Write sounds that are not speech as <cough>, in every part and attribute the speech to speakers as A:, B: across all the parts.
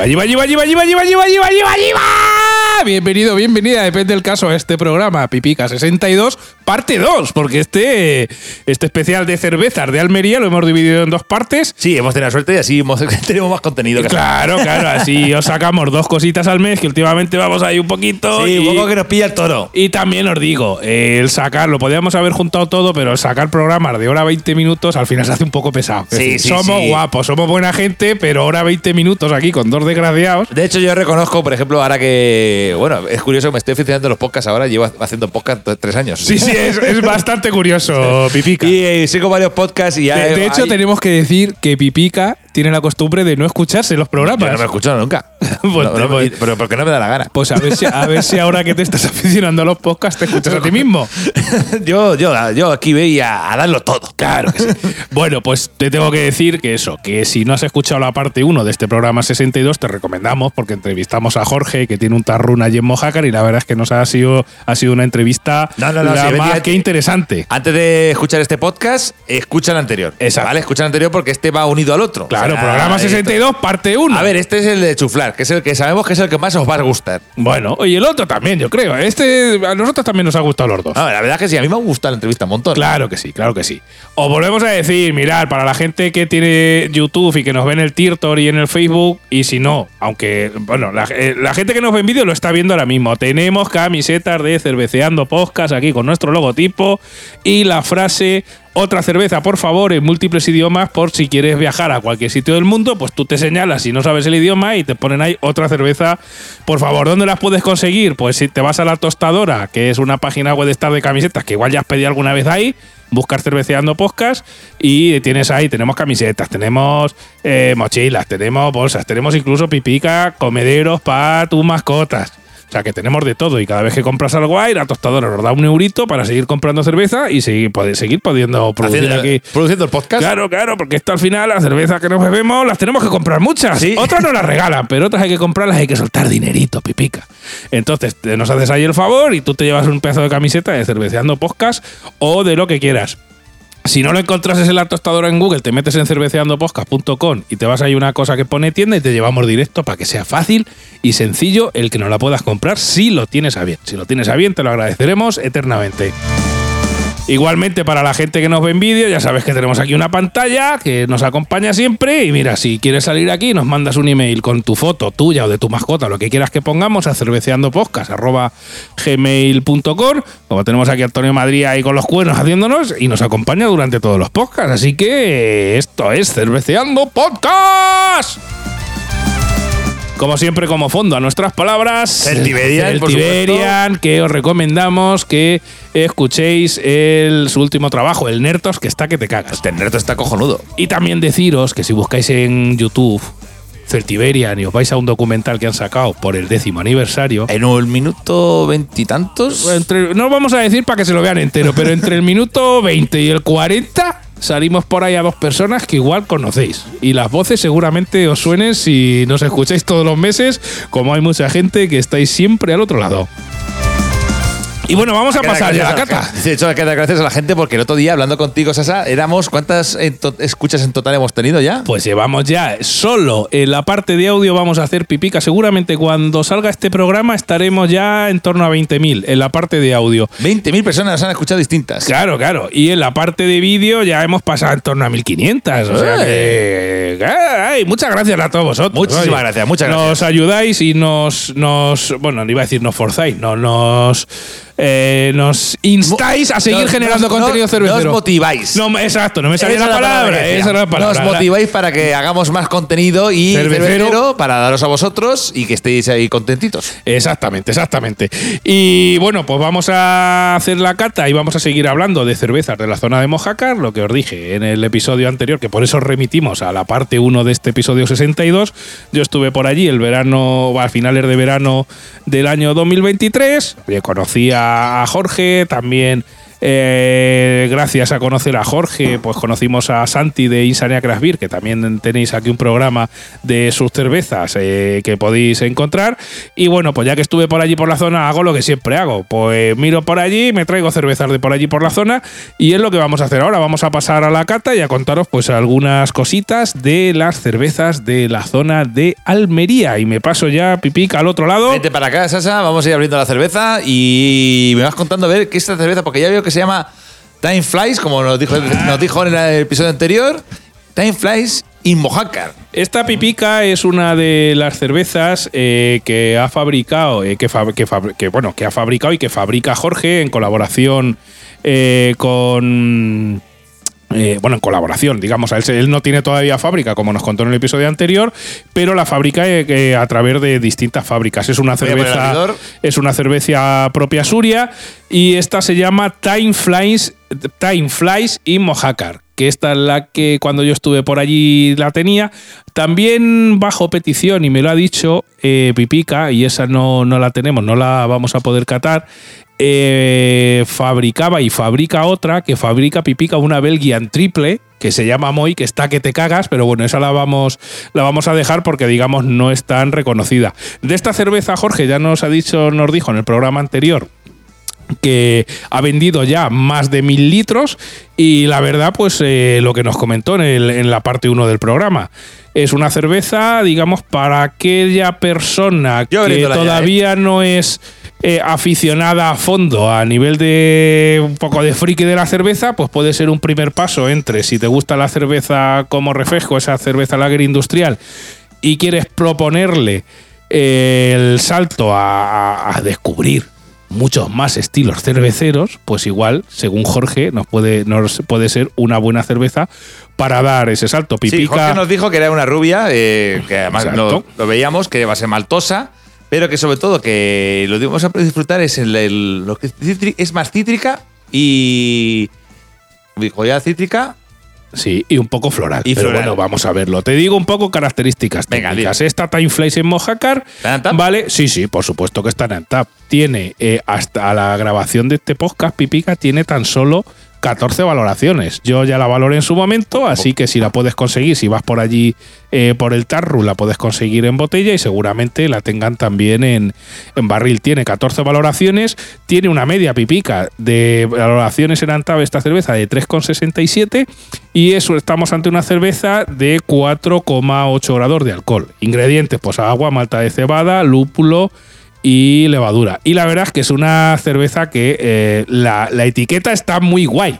A: Allí va, allí va, allí va, allí va, allí va, allí va, allí va. Bienvenido, bienvenida, depende del caso, a este programa Pipica 62, parte 2, porque este, este especial de cervezas de Almería lo hemos dividido en dos partes.
B: Sí, hemos tenido suerte y así hemos- <laughs> tenemos más contenido. que
A: Claro, claro, así <laughs> os sacamos dos cositas al mes, que últimamente vamos ahí un poquito.
B: Sí,
A: y,
B: un poco que nos pilla el toro.
A: y también os digo, el sacar, lo podíamos haber juntado todo, pero el sacar programas de hora 20 minutos al final se hace un poco pesado. Es
B: Sí,
A: decir,
B: sí,
A: somos
B: sí.
A: guapos, somos buena gente, pero hora 20 minutos aquí con dos desgraciados.
B: De hecho, yo reconozco, por ejemplo, ahora que. Bueno, es curioso, me estoy aficionando a los podcasts ahora, llevo haciendo podcast tres años.
A: Sí, sí, <laughs> es, es bastante curioso, Pipica.
B: Y eh, sigo varios podcasts y ya.
A: De, de hecho,
B: hay-
A: tenemos que decir que Pipica tiene la costumbre de no escucharse los
B: Yo
A: programas.
B: no me he escuchado nunca. <laughs>
A: Pues
B: No, no,
A: pues-
B: pero porque no me da la gana.
A: Pues a ver, si, a ver si ahora que te estás aficionando a los podcasts te escuchas a ti mismo. <laughs>
B: yo, yo, yo aquí veía a darlo todo.
A: Claro que sí. Bueno, pues te tengo que decir que eso, que si no has escuchado la parte 1 de este programa 62, te recomendamos porque entrevistamos a Jorge, que tiene un tarrún allí en Mojácar, y la verdad es que nos ha sido, ha sido una entrevista
B: No, no, no,
A: la
B: sí,
A: más
B: venía-
A: que interesante.
B: Antes de escuchar este podcast, escucha el anterior.
A: Exacto.
B: ¿Vale? Escucha el anterior porque este va unido al otro.
A: Claro,
B: O sea,
A: programa
B: esto-
A: 62, parte 1.
B: A ver, este es el de chuflar, que es el que sabemos que es el que más os va a gustar.
A: Bueno, y el otro también, yo creo. Este, a nosotros también nos ha gustado los dos.
B: No, la verdad es que sí, a mí me ha gustado la entrevista un montón.
A: Claro que sí, claro que sí. Os volvemos a decir, mirar, para la gente que tiene YouTube y que nos ve en el Tirtor y en el Facebook, y si no, aunque, bueno, la, eh, la gente que nos ve en vídeo lo está viendo ahora mismo. Tenemos camisetas de cerveceando podcast aquí con nuestro logotipo y la frase otra cerveza, por favor, en múltiples idiomas, por si quieres viajar a cualquier sitio del mundo, pues tú te señalas si no sabes el idioma y te ponen ahí otra cerveza, por favor. ¿Dónde las puedes conseguir? Pues si te vas a la tostadora, que es una página web de estar de camisetas, que igual ya has pedido alguna vez ahí, buscar cerveceando podcast y tienes ahí, tenemos camisetas, tenemos eh, mochilas, tenemos bolsas, tenemos incluso pipica, comederos para tus mascotas. O sea que tenemos de todo y cada vez que compras algo ahí, la tostadora nos da un eurito para seguir comprando cerveza y seguir, poder, seguir pudiendo producir
B: Haciendo-
A: aquí.
B: produciendo el podcast.
A: Claro, claro, porque esto al final, las cervezas que nos bebemos, las tenemos que comprar muchas.
B: Sí.
A: Otras nos las regalan, pero otras hay que comprarlas, hay que soltar dinerito, pipica. Entonces, te- nos haces ahí el favor y tú te llevas un pedazo de camiseta de cerveceando podcast o de lo que quieras. Si no lo encontrases en la tostadora en Google, te metes en cerveceandopodcast.com y te vas ahí una cosa que pone tienda y te llevamos directo para que sea fácil y sencillo el que nos la puedas comprar si lo tienes a bien. Si lo tienes a bien, te lo agradeceremos eternamente. Igualmente para la gente que nos ve en vídeo, ya sabes que tenemos aquí una pantalla que nos acompaña siempre y mira, si quieres salir aquí, nos mandas un email con tu foto tuya o de tu mascota, lo que quieras que pongamos a cerveceandopodcast@gmail.com. Como tenemos aquí a Antonio Madrid ahí con los cuernos haciéndonos y nos acompaña durante todos los podcasts, así que esto es Cerveceando Podcast. Como siempre, como fondo a nuestras palabras,
B: por
A: Celtiberian, que os recomendamos que escuchéis el, su último trabajo, el Nertos, que está que te cagas.
B: Este nerdo está cojonudo.
A: Y también deciros que si buscáis en YouTube Celtiberian y os vais a un documental que han sacado por el décimo aniversario,
B: En un minuto veintitantos.
A: no vamos a decir para que se lo vean entero, pero entre el minuto 20 y el 40 salimos por ahí a dos personas que igual conocéis. Y las voces seguramente os suenen si nos escucháis todos los meses, como hay mucha gente que estáis siempre al otro lado. Y bueno, vamos a pasar ya a la cata.
B: De hecho, hay que dar gracias a la gente porque el otro día, hablando contigo, Sasa, éramos. ¿Cuántas en escuchas en total hemos tenido ya?
A: Pues llevamos ya solo en la parte de audio vamos a hacer pipica. Seguramente cuando salga este programa estaremos ya en torno a 20.000 en la parte de audio.
B: 20.000 personas nos han escuchado distintas.
A: Claro, claro. Y en la parte de vídeo ya hemos pasado en torno a 1500. O sea que. ay, muchas gracias a todos vosotros.
B: Muchísimas gracias, muchas gracias.
A: Nos ayudáis y nos. nos bueno, no iba a decir nos forzáis, no, nos. Eh, nos instáis a seguir
B: Nos-
A: generando
B: nos-
A: contenido
B: nos-
A: cervecero.
B: Nos motiváis.
A: No, exacto, no me salía la palabra. esa era la palabra.
B: Nos motiváis para que hagamos más contenido y
A: Cervecero.
B: cervecero para daros a vosotros y que estéis ahí contentitos.
A: Exactamente, exactamente. Y bueno, pues vamos a hacer la cata y vamos a seguir hablando de cervezas de la zona de Mojácar, lo que os dije en el episodio anterior, que por eso remitimos a la parte 1 de este episodio 62. Yo estuve por allí el verano, a finales de verano del año 2023. Oye, conocí a a Jorge, también Eh, gracias a conocer a Jorge, pues conocimos a Santi de Insania Craft Beer, que también tenéis aquí un programa de sus cervezas eh, que podéis encontrar. Y bueno, pues ya que estuve por allí por la zona, hago lo que siempre hago. Pues miro por allí, me traigo cervezas de por allí por la zona y es lo que vamos a hacer ahora. Vamos a pasar a la cata y a contaros pues algunas cositas de las cervezas de la zona de Almería. Y me paso ya, Pipica, al otro lado.
B: Vete para acá, Sasa, vamos a ir abriendo la cerveza y me vas contando a ver qué es esta cerveza, porque ya veo que se llama Time Flies, como nos dijo, nos dijo en el episodio anterior. Time Flies in Mojácar.
A: Esta pipica es una de las cervezas eh, que ha fabricado, eh, que, fab- que fab- que, bueno, que ha fabricado y que fabrica Jorge en colaboración eh, con. Eh, bueno, en colaboración, digamos, él, no tiene todavía fábrica, como nos contó en el episodio anterior, pero la fabrica eh, a través de distintas fábricas. Es una cerveza, es una cerveza propia suria y esta se llama Time Flies, Time Flies y Mojácar, que esta es la que cuando yo estuve por allí la tenía. También bajo petición, y me lo ha dicho eh, Pipica, y esa no, no la tenemos, no la vamos a poder catar. Eh, fabricaba y fabrica otra que fabrica Pipica una Belgian triple que se llama Moy, que está que te cagas, pero bueno, esa la vamos, la vamos a dejar porque digamos no es tan reconocida. De esta cerveza, Jorge ya nos ha dicho, nos dijo en el programa anterior que ha vendido ya más de mil litros y la verdad pues eh, lo que nos comentó en, el- en la parte 1 del programa es una cerveza digamos para aquella persona
B: Yo
A: que
B: ya,
A: todavía no es eh, aficionada a fondo a nivel de un poco de friki de la cerveza pues puede ser un primer paso entre si te gusta la cerveza como refresco esa cerveza lager industrial y quieres proponerle eh, el salto a, descubrir muchos más estilos cerveceros, pues igual, según Jorge, nos puede, nos puede ser una buena cerveza para dar ese salto.
B: Sí,
A: Pipica.
B: Jorge nos dijo que era una rubia, eh, que además lo, lo veíamos, que va a ser maltosa, pero que sobre todo que lo que vamos a disfrutar es el, el- lo que es más cítrica y ya cítrica.
A: Sí, y un poco floral.
B: Y
A: pero
B: floral.
A: bueno, vamos a verlo. Te digo un poco características
B: Venga,
A: técnicas. Esta Time Flies en Mojácar,
B: ¿Está en tap?
A: ¿vale? Sí, sí, por supuesto que está en tap. Tiene, eh, hasta la grabación de este podcast, Pipica tiene tan solo 14 valoraciones. Yo ya la valoré en su momento, así que si la puedes conseguir, si vas por allí eh, por el Tarru, la puedes conseguir en botella y seguramente la tengan también en, en barril. Tiene 14 valoraciones, tiene una media pipica de valoraciones en Antave esta cerveza de 3,67 y eso estamos ante una cerveza de 4,8 grados de alcohol. Ingredientes, pues agua, malta de cebada, lúpulo y levadura. Y la verdad es que es una cerveza que eh, la, la etiqueta está muy guay.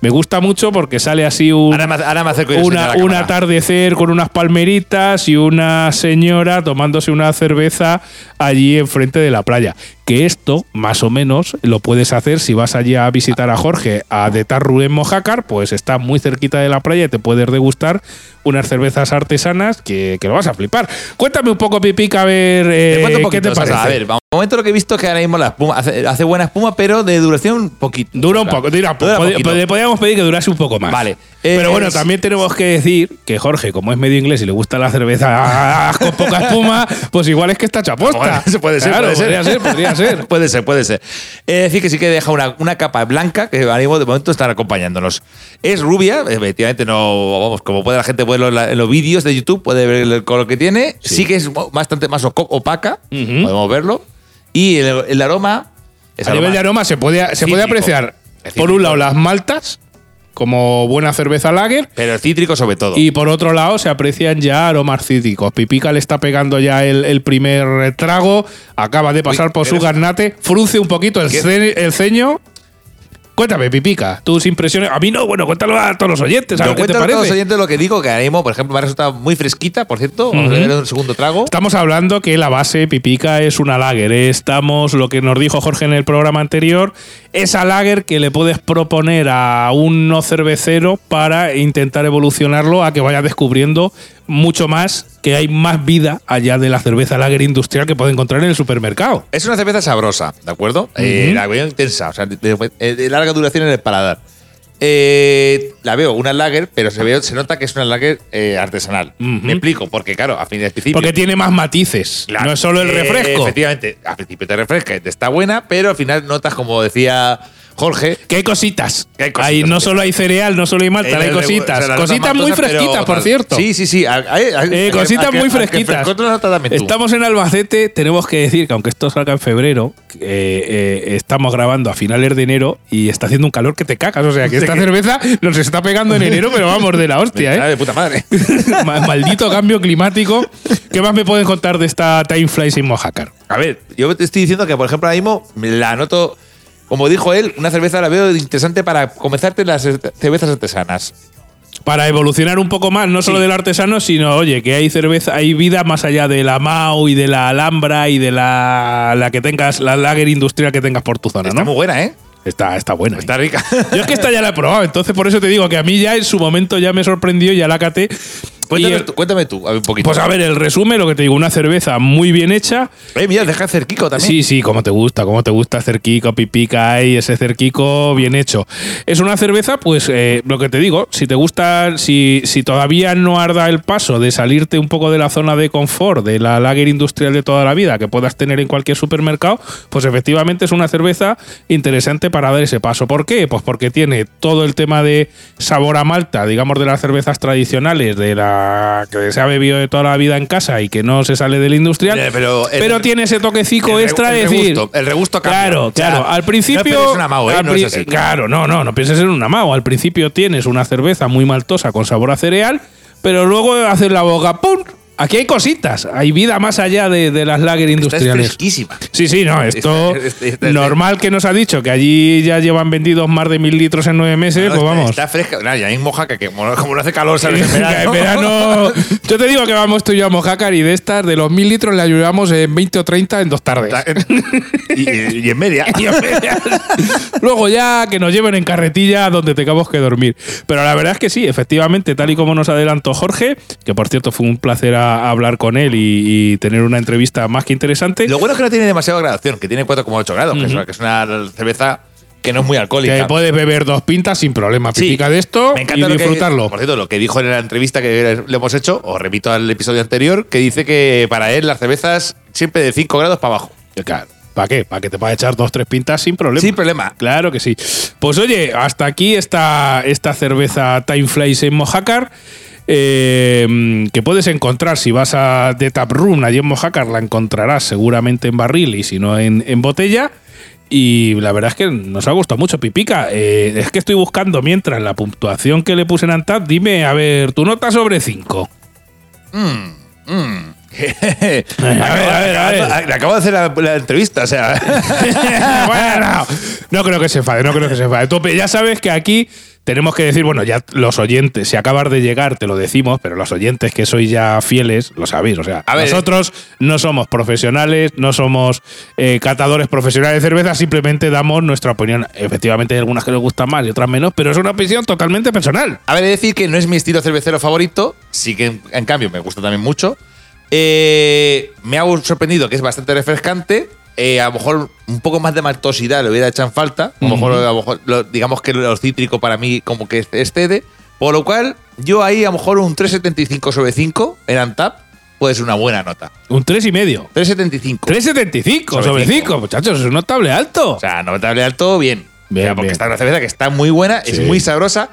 A: Me gusta mucho porque sale así un,
B: Ahora me, ahora me acerco y le
A: una- un atardecer con unas palmeritas y una señora tomándose una cerveza allí enfrente de la playa. Que esto, más o menos, lo puedes hacer si vas allí a visitar a Jorge a De Tarru en Mojácar, pues está muy cerquita de la playa y te puedes degustar unas cervezas artesanas que, que lo vas a flipar. Cuéntame un poco, Pipica, a ver eh, qué te parece.
B: A ver, vamos. Un momento lo que he visto que ahora mismo la espuma hace, hace buena espuma, pero de duración poquito.
A: Dura un poco, dura,
B: Dura
A: pod-
B: poquito.
A: pod- podríamos pedir que durase un poco más.
B: Vale.
A: Pero
B: Eh,
A: bueno,
B: es-
A: también tenemos que decir que Jorge, como es medio inglés y le gusta la cerveza <laughs> con poca espuma, pues igual es que está chaposta.
B: Bueno, <laughs> puede ser,
A: Claro,
B: puede ser.
A: podría ser, podría ser. <laughs> <laughs>
B: puede ser, puede ser. Es decir, que sí que deja una, una capa blanca que ahora mismo de momento están acompañándonos. Es rubia, efectivamente, no, vamos, como puede la gente ver en, la- en los vídeos de YouTube, puede ver el color que tiene. Sí, que es bastante más opaca,
A: Ujú.
B: podemos verlo. Y el, el aroma. es
A: A nivel de aroma se puede, se puede apreciar, por un lado, las maltas, como buena cerveza lager,
B: Pero cítrico sobre todo.
A: y por otro lado se aprecian ya aromas cítricos. Pipica le está pegando ya el, el primer trago, acaba de pasar
B: Uy,
A: por su garnate, frunce un poquito el,
B: ¿Qué?
A: ce- el ceño. Cuéntame, Pipica, tus impresiones. A mí no, bueno, cuéntalo a todos los oyentes, a qué te
B: a todos los oyentes lo que digo, que mismo, por ejemplo, me ha resultado muy fresquita, por cierto. Vamos
A: Ujú.
B: a ver un segundo trago.
A: Estamos hablando que la base pipica es una lager. ¿eh? Estamos, lo que nos dijo Jorge en el programa anterior, esa lager que le puedes proponer a un no cervecero para intentar evolucionarlo a que vaya descubriendo mucho más, que hay más vida allá de la cerveza lager industrial que puede encontrar en el supermercado.
B: Es una cerveza sabrosa, ¿de acuerdo? Eh, la veo intensa, o sea, de, de- de larga duración en el paladar. Eh, la veo una lager, pero se, ve, se nota que es una lager eh, artesanal. Me explico, porque claro, a fin de principio.
A: Porque tiene más matices.
B: Claro,
A: no es solo el
B: eh,
A: refresco.
B: efectivamente, al principio te refresca, te está buena, pero al final notas, como decía Jorge.
A: Hay cositas.
B: Hay cositas,
A: no solo hay cereal, no solo hay malta, hay cositas.
B: o sea,
A: cositas muy
B: pero-
A: fresquitas, por cierto.
B: Sí, sí, sí. Hay- hay- hay-
A: Eh, cositas
B: que-
A: muy fresquitas. Estamos en Albacete, tenemos que decir que aunque esto salga en febrero, eh, eh, estamos grabando a finales de enero y está haciendo un calor que te cagas. O sea, que esta cerveza nos está pegando en enero, pero vamos de la hostia, ¿eh?
B: de puta madre. <laughs>
A: Ma- Maldito cambio climático. ¿Qué más me pueden contar de esta Time Flies in Mojácar?
B: A ver, yo te estoy diciendo que, por ejemplo, ahora mismo la noto, como dijo él, una cerveza la veo interesante para comenzarte las cervezas artesanas.
A: Para evolucionar un poco más, no solo
B: Sí.
A: del artesano, sino, oye, que hay cerveza, hay vida más allá de la Mau y de la Alhambra y de la, la que tengas, la lager industrial que tengas por tu zona,
B: Está
A: ¿no?
B: muy buena, ¿eh?
A: Está, está buena.
B: Está rica.
A: Yo es que esta ya la he probado, entonces por eso te digo que a mí ya en su momento ya me sorprendió, ya la caté.
B: Cuéntame,
A: el-
B: tú, cuéntame tú, a ver, un poquito.
A: pues a ver, el resumen, lo que te digo, una cerveza muy bien hecha.
B: Eh, mira, deja hacer Kiko también.
A: Sí, sí, como te gusta, como te gusta cerquico, pipica y ese cerquico bien hecho. Es una cerveza, pues eh, lo que te digo, si te gusta, si, si todavía no arda el paso de salirte un poco de la zona de confort, de la lager industrial de toda la vida que puedas tener en cualquier supermercado, pues efectivamente es una cerveza interesante para dar ese paso. ¿Por qué? Pues porque tiene todo el tema de sabor a malta, digamos de las cervezas tradicionales, de la que se ha bebido de toda la vida en casa y que no se sale del industrial,
B: Eh, pero el-
A: pero tiene ese toquecico
B: el
A: extra de decir.
B: regusto, el regusto cambia.
A: Claro,
B: O sea,
A: claro. Al principio.
B: no ¿eh? No es así.
A: Claro, no, no, no pienses en una Mau. Al principio tienes una cerveza muy maltosa con sabor a cereal, pero luego haces la boca, ¡pum! Aquí hay cositas. Hay vida más allá de, de las lager
B: Esta es
A: industriales.
B: fresquísima.
A: Sí, sí, no, esto
B: Esta- esta- esta-
A: normal que nos ha dicho que allí ya llevan vendidos más de mil litros en nueve meses,
B: No,
A: pues vamos.
B: Está fresca. Nah, ya en Mojaca, que como, como no hace calor, ¿sabes? En
A: En
B: verano. <laughs>
A: yo te digo que vamos tú y yo a Mojácar y de estas, de los mil litros, le ayudamos en 20 o 30 en dos tardes.
B: y, en media. <laughs>
A: Y. Luego ya que nos lleven en carretilla donde tengamos que dormir. Pero la verdad es que sí, efectivamente, tal y como nos adelantó Jorge, que por cierto fue un placer a- hablar con él y, y tener una entrevista más que interesante.
B: Lo bueno es que no tiene demasiada gradación, que tiene 4,8 grados, que, es una, que es una cerveza que no es muy alcohólica.
A: Que puedes beber dos pintas sin problema.
B: Sí.
A: Pipica de esto
B: Me
A: y
B: encanta que-
A: disfrutarlo.
B: por cierto, lo que dijo en la entrevista que le hemos hecho, os repito al episodio anterior, que dice que para él las cervezas siempre de 5 grados para abajo.
A: Claro. ¿Para qué? Para que te puedas echar dos, tres pintas sin problema.
B: Sin problema.
A: Claro que sí. Pues oye, hasta aquí está esta cerveza Time Flies en Mojácar. Eh, que puedes encontrar si vas a The Tap Room allí en Mojácar, la encontrarás seguramente en barril y si no en, en botella. Y la verdad es que nos ha gustado mucho, Pipica. Eh, es que estoy buscando mientras la puntuación que le puse en Antap. Dime, a ver, tu nota sobre 5. <laughs>
B: a
A: ver, a ver, a ver.
B: Le acabo de hacer la, la entrevista, o sea. <laughs>
A: bueno, no creo que se enfade, no creo que se enfade. Tope, ya sabes que aquí tenemos que decir, bueno, ya los oyentes, si acabas de llegar, te lo decimos, pero los oyentes que sois ya fieles, lo sabéis. O sea,
B: A ver.
A: nosotros no somos profesionales, no somos eh, catadores profesionales de cerveza, simplemente damos nuestra opinión. Efectivamente, hay algunas que les gustan más y otras menos, pero es una opinión totalmente personal.
B: A ver, he de decir que no es mi estilo cervecero favorito, sí que en, en cambio me gusta también mucho. Eh, me ha sorprendido que es bastante refrescante. Eh, a lo mejor un poco más de maltosidad le hubiera hecho en falta. A lo mejor, a lo mejor, lo- digamos que lo cítrico para mí como que excede. Por lo cual, yo ahí a lo mejor un 3,75 sobre 5 en Antap puede ser una buena nota.
A: Un 3,5. y medio.
B: 3,75.
A: 3,75
B: Sobre
A: sobre
B: cinco.
A: 5, muchachos, es un notable alto.
B: O sea, notable alto, bien.
A: Bien,
B: O sea, porque
A: bien.
B: está una cerveza que está muy buena, es muy sabrosa,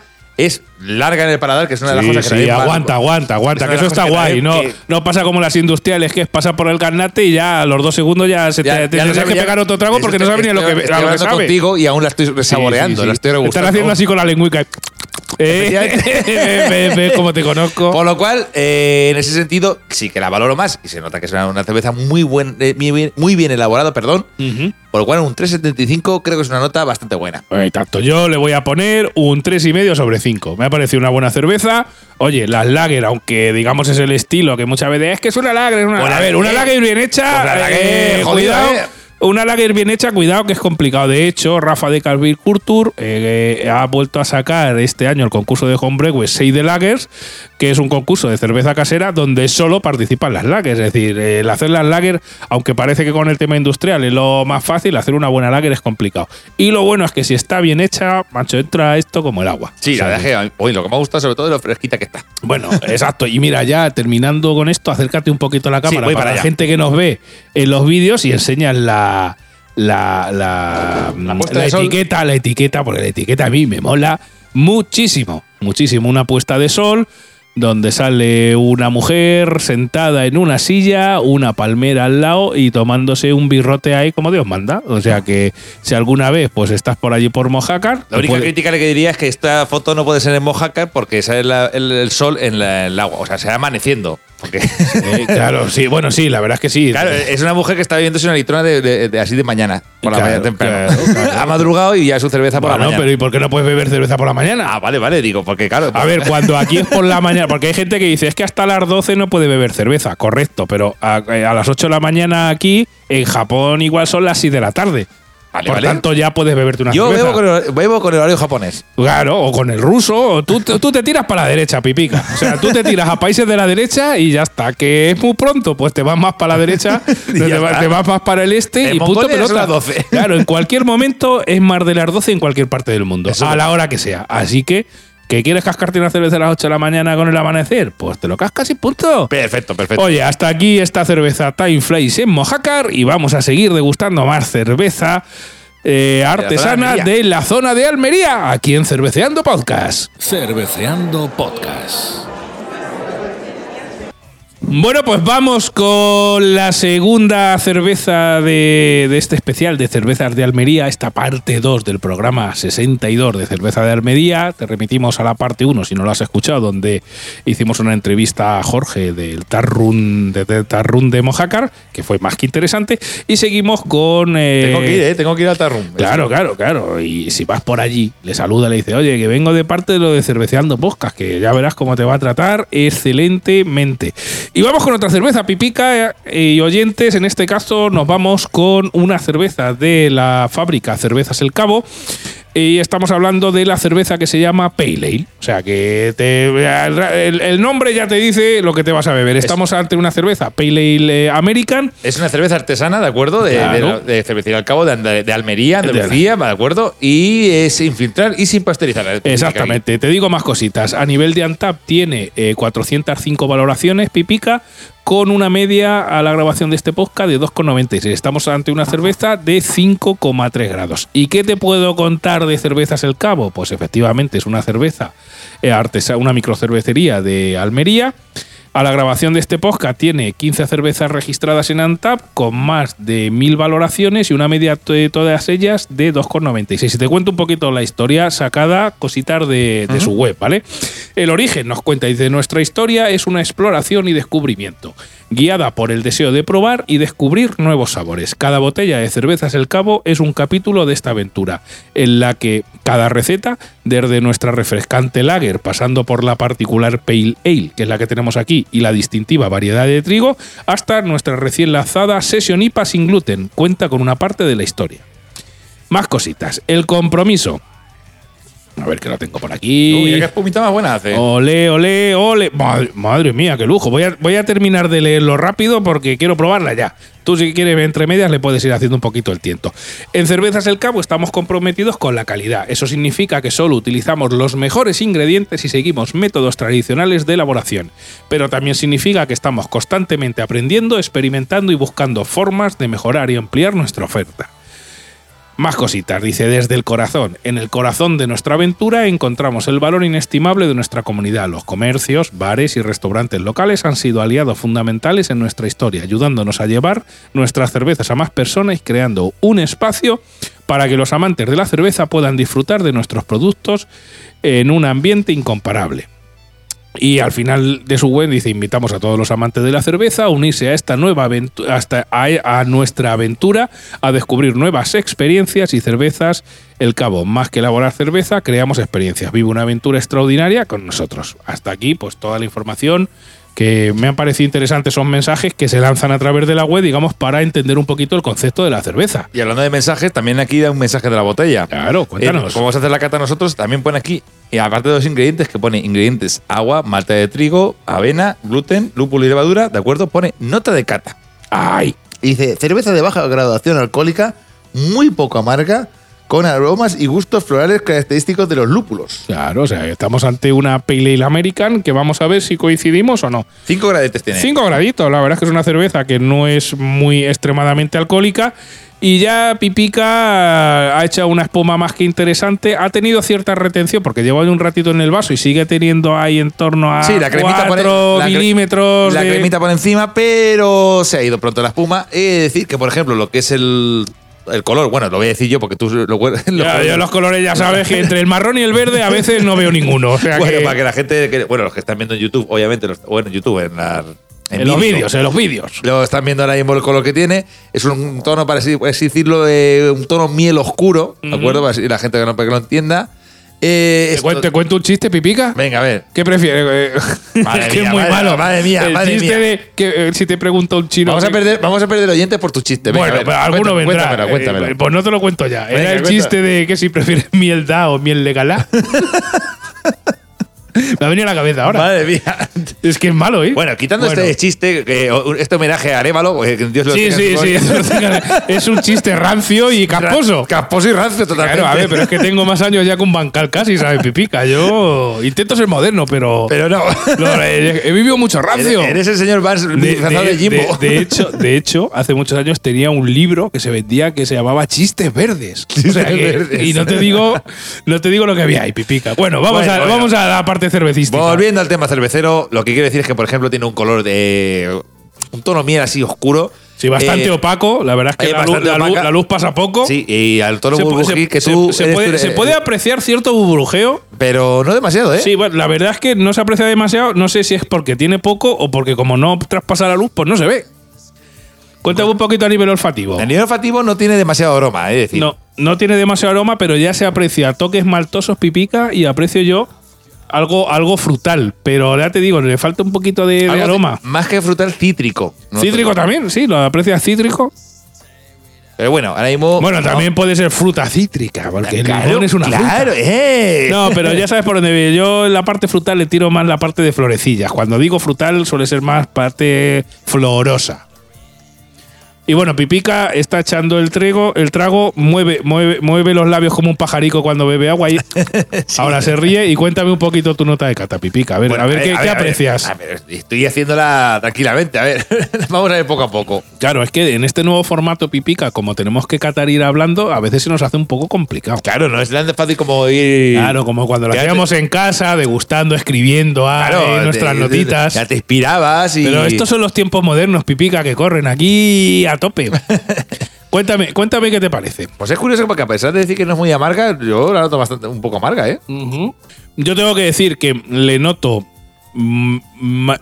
B: es larga en el paladar, que es una de las
A: Sí,
B: cosas que
A: sí, aguanta, aguanta, aguanta,
B: Es
A: que eso está
B: que
A: guay. No,
B: que-
A: no pasa como las industriales, que es pasar por el carnate y ya a los dos segundos ya se te,
B: Ya-
A: te
B: ya
A: que pegar otro trago porque no
B: estoy-
A: sabe ni lo que,
B: estoy-
A: lo que sabe.
B: contigo y aún la estoy saboreando,
A: Sí,
B: la estoy
A: Están haciendo así con la lengüica. Eh, <laughs> cómo te conozco.
B: Por lo cual, eh, en ese sentido, sí que la valoro más y se nota que es una, cerveza muy, buen, eh, muy, bien, muy bien elaborada, perdón. Por lo cual, un 3,75 creo que es una nota bastante buena.
A: Eh, tanto yo le voy a poner un 3,5 sobre 5. Me ha parecido una buena cerveza. Oye, las lager, aunque digamos es el estilo que muchas veces es que es una lager, es una,
B: Una
A: a ver, una
B: lager.
A: lager bien hecha.
B: Pues la lager,
A: eh,
B: jodida,
A: cuidado. Una lager bien hecha, cuidado que es complicado. De hecho, Rafa de Calvin Culture eh, eh, ha vuelto a sacar este año el concurso de Homebrew 6 de Lagers, que es un concurso de cerveza casera donde solo participan las lagers. Es decir, el hacer las lager, aunque parece que con el tema industrial es lo más fácil, hacer una buena lager es complicado. Y lo bueno es que si está bien hecha, macho, entra esto como el agua.
B: Sí,
A: O sea,
B: la lo que me ha gustado sobre todo es lo fresquita que está.
A: bueno, exacto. Y mira, ya terminando con esto, acércate un poquito a la cámara
B: voy
A: para,
B: para
A: la gente que nos ve en los vídeos y enseñas la, la, la,
B: La
A: etiqueta, la etiqueta, porque la etiqueta a mí me mola muchísimo, muchísimo. Una puesta de sol donde sale una mujer sentada en una silla, una palmera al lado y tomándose un birrote ahí como Dios manda. O sea que si alguna vez pues estás por allí por Mojácar,
B: La única
A: puede-
B: crítica que diría es que esta foto no puede ser en Mojácar porque sale la- el, el sol en la- el agua. O sea, se va amaneciendo. Porque,
A: Eh, claro, sí, bueno, sí, la verdad es que sí.
B: claro, es una mujer que está bebiéndose una litrona de, de- de- así de mañana. Por la
A: Claro,
B: mañana temprano.
A: claro, claro. <laughs>
B: ha madrugado y ya su cerveza por la mañana.
A: pero ¿y por qué no puedes beber cerveza por la mañana?
B: Ah, vale, vale, digo, porque claro.
A: A ver, cuando aquí es por la mañana, porque hay gente que dice, es que hasta las 12 no puede beber cerveza, correcto, pero a, a las 8 de la mañana aquí, en Japón igual son las 6 de la tarde.
B: Vale,
A: por
B: vale.
A: tanto, ya puedes beberte una
B: Yo
A: cerveza.
B: bebo con, el, bebo con el horario japonés.
A: Claro, o con el ruso, tú, tú te tiras para la derecha, pipica. O sea, tú te tiras a países de la derecha y ya está. Que es muy pronto, pues te vas más para la derecha, <laughs> te, vas,
B: está.
A: te vas más para el este y punto pelota.
B: las 12.
A: Claro, en cualquier momento es más de las 12 en cualquier parte del mundo,
B: Eso
A: a la hora que sea. Así que, ¿que quieres cascarte una cerveza a las 8 de la mañana con el amanecer? Pues te lo cascas y punto.
B: Perfecto, perfecto.
A: Oye, hasta aquí esta cerveza Time Flies en Mojácar y vamos a seguir degustando más cerveza eh, artesana
B: Almería.
A: de la zona de Almería, aquí en Cerveceando Podcast.
C: Cerveceando Podcast.
A: Bueno, pues vamos con la segunda cerveza de, de este especial de cervezas de Almería, esta parte 2 del programa 62 de cerveza de Almería. Te remitimos a la parte 1 si no lo has escuchado, donde hicimos una entrevista a Jorge del Tarrun de, del Tarrun de Mojácar, que fue más que interesante. Y seguimos con. eh,
B: tengo que ir, ¿eh? Tengo que ir al Tarrum.
A: Claro, claro, claro. Y si vas por allí, le saluda, le dice, oye, que vengo de parte de lo de Cerveceando Podcast, que ya verás cómo te va a tratar excelentemente. Y vamos con otra cerveza, pipica eh, y oyentes. En este caso nos vamos con una cerveza de la fábrica Cervezas El Cabo. Y estamos hablando de la cerveza que se llama Pale Ale. O sea que te- el, el nombre ya te dice lo que te vas a beber. Estamos ante una cerveza Pale Ale eh, American.
B: Es una cerveza artesana, ¿de acuerdo? De,
A: Claro.
B: de, de cervecería al cabo, de, de Almería, Andalucía, ¿de acuerdo? Y es sin filtrar y sin pasteurizar.
A: Exactamente. Te digo más cositas. A nivel de Antap tiene eh, 405 valoraciones, pipica, con una media a la grabación de este podcast de 2,96. Estamos ante una cerveza de 5,3 grados. ¿Y qué te puedo contar de Cervezas El Cabo? Pues efectivamente es una cerveza eh, una microcervecería de Almería. A la grabación de este podcast tiene 15 cervezas registradas en Antap con más de 1000 valoraciones y una media de todas ellas de 2,96. Y te cuento un poquito la historia sacada, cositar de, de su web, ¿vale? El origen nos cuenta, dice, nuestra historia es una exploración y descubrimiento, guiada por el deseo de probar y descubrir nuevos sabores. Cada botella de cervezas El Cabo es un capítulo de esta aventura, en la que cada receta, desde nuestra refrescante lager, pasando por la particular Pale Ale, que es la que tenemos aquí, y la distintiva variedad de trigo, hasta nuestra recién lanzada Session IPA sin gluten, cuenta con una parte de la historia. Más cositas. El compromiso. A ver que lo tengo por aquí.
B: Uy, mira qué espumita más buena hace.
A: Ole, ole, ole. Madre, madre mía, qué lujo. Voy a, voy a terminar de leerlo rápido porque quiero probarla ya. Tú, si quieres, entre medias, le puedes ir haciendo un poquito el tiento. En Cervezas El Cabo estamos comprometidos con la calidad. Eso significa que solo utilizamos los mejores ingredientes y seguimos métodos tradicionales de elaboración. Pero también significa que estamos constantemente aprendiendo, experimentando y buscando formas de mejorar y ampliar nuestra oferta. Más cositas, dice, desde el corazón. En el corazón de nuestra aventura encontramos el valor inestimable de nuestra comunidad. Los comercios, bares y restaurantes locales han sido aliados fundamentales en nuestra historia, ayudándonos a llevar nuestras cervezas a más personas y creando un espacio para que los amantes de la cerveza puedan disfrutar de nuestros productos en un ambiente incomparable. Y al final de su web dice, invitamos a todos los amantes de la cerveza a unirse a esta nueva a nuestra aventura, a descubrir nuevas experiencias y cervezas. El cabo, más que elaborar cerveza, creamos experiencias. Vive una aventura extraordinaria con nosotros. Hasta aquí, pues toda la información que me han parecido interesantes son mensajes que se lanzan a través de la web, digamos, para entender un poquito el concepto de la cerveza.
B: Y hablando de mensajes, también aquí da un mensaje de la botella.
A: Claro, cuéntanos.
B: Eh, como vamos a hacer la cata nosotros, también pone aquí, y aparte de los ingredientes, que pone ingredientes agua, malta de trigo, avena, gluten, lúpulo y levadura, ¿de acuerdo? Pone nota de cata.
A: ¡Ay!
B: Y dice, cerveza de baja graduación alcohólica, muy poco amarga, con aromas y gustos florales característicos de los lúpulos.
A: Claro, o sea, estamos ante una Pale Ale American que vamos a ver si coincidimos o no.
B: Cinco gradetes tiene.
A: Cinco graditos, la verdad es que es una cerveza que no es muy extremadamente alcohólica Y ya Pipica ha hecho una espuma más que interesante. Ha tenido cierta retención porque lleva un ratito en el vaso y sigue teniendo ahí en torno a
B: Sí, la cremita por
A: 4
B: la cre-
A: milímetros.
B: La
A: de-
B: cremita por encima, pero se ha ido pronto la espuma. He de decir que, por ejemplo, lo que es el, el color, bueno, lo voy a decir yo porque tú lo, lo-
A: Ya, yo los colores ya sabes que entre el marrón y el verde a veces no veo ninguno. O sea
B: Bueno,
A: que-
B: para que la gente, que- bueno, los que están viendo en YouTube, obviamente, los, bueno, en YouTube, en, la,
A: en los vídeos, en los vídeos.
B: Lo están viendo ahora mismo el color que tiene. Es un tono, para así, decirlo, eh, un tono miel oscuro, ¿de acuerdo? Para la gente que no, para que lo entienda. Eh,
A: ¿Te, cuento, te cuento un chiste, Pipica?
B: Venga, a ver.
A: ¿Qué prefieres? <laughs>
B: Madre <laughs>
A: es que
B: mía,
A: es muy
B: madre-
A: malo.
B: madre mía,
A: el
B: madre
A: chiste
B: mía.
A: de que eh, si te pregunta un chino.
B: Vamos a perder, vamos a perder oyentes por tu chiste. Venga,
A: Bueno,
B: ver,
A: pero alguno
B: cuéntame,
A: vendrá.
B: Cuéntamelo, cuéntamelo.
A: Eh, pues no te lo cuento ya.
B: Venga,
A: Era el
B: cuéntame.
A: chiste de que si prefieres miel da o miel legalá. <laughs> Me ha venido a la cabeza ahora.
B: Madre mía.
A: Es que es malo, ¿eh?
B: Bueno, quitando
A: Bueno.
B: este chiste, este homenaje a Arevalo, que Dios lo
A: Sí, sí, sí. es un chiste rancio y <laughs> casposo.
B: Casposo y rancio totalmente.
A: Claro, a ver, pero es que tengo más años ya un bancal casi, ¿sabes? Pipica. Yo intento ser moderno, pero.
B: Pero no.
A: No, he, vivido mucho <laughs> rancio.
B: Eres el señor Vance
A: De,
B: disfrazado de,
A: de-
B: Jimbo.
A: de- de hecho, de hecho, hace muchos años tenía un libro que se vendía que se llamaba Chistes Verdes. O sea que-
B: Verdes.
A: Y no te digo, no te digo lo que había ahí, pipica. Bueno, vamos,
B: Bueno,
A: a,
B: bueno.
A: vamos a la parte cervecística.
B: Volviendo al tema cervecero, lo que quiero decir es que, por ejemplo, tiene un color de. un tono miel así oscuro.
A: Sí, bastante
B: Eh,
A: opaco. La verdad es que la luz,
B: bastante
A: la, luz,
B: opaca.
A: la luz pasa poco.
B: Sí, y al tono
A: Se, se-
B: que
A: se-
B: tú.
A: se
B: eres
A: puede, se puede apreciar cierto burbujeo.
B: Pero no demasiado, ¿eh?
A: Sí, bueno, la verdad es que no se aprecia demasiado. No sé si es porque tiene poco o porque como no traspasa la luz, pues no se ve. Cuéntame un poquito a nivel olfativo.
B: El nivel olfativo no tiene demasiado aroma, es decir.
A: No, no tiene demasiado aroma, pero ya se aprecia toques maltosos, pipica, y aprecio yo algo, algo frutal. Pero ya te digo, le falta un poquito de, aroma.
B: Más que frutal, cítrico. No,
A: Cítrico también, sí, lo aprecias cítrico.
B: Pero bueno, ahora mismo.
A: Bueno, también puede ser fruta cítrica, porque el
B: Claro,
A: limón es una
B: claro,
A: fruta.
B: eh.
A: No, pero ya sabes por dónde. Yo en la parte frutal le tiro más la parte de florecillas. Cuando digo frutal suele ser más parte florosa. Y bueno, Pipica está echando el trago, el trago mueve, mueve, mueve los labios como un pajarico cuando bebe agua. Y <laughs> Ahora se ríe y cuéntame un poquito tu nota de cata, Pipica. A ver,
B: Bueno,
A: a ver, ¿qué, qué
B: a ver,
A: aprecias?
B: A ver, estoy haciéndola tranquilamente. A ver, <laughs> vamos a ver poco a poco.
A: Claro, es que en este nuevo formato Pipica, como tenemos que catar ir hablando, a veces se nos hace un poco complicado.
B: Claro, no es tan fácil como ir.
A: Claro, como cuando lo
B: te-
A: hacíamos en casa, degustando, escribiendo ah,
B: Claro,
A: eh, nuestras
B: te-
A: notitas.
B: Ya te inspirabas y.
A: Pero estos son los tiempos modernos, Pipica, que corren aquí a tope. <laughs> cuéntame, cuéntame qué te parece.
B: Pues es curioso porque a pesar de decir que no es muy amarga, yo la noto bastante un poco amarga, ¿eh?
A: Yo tengo que decir que le noto mm,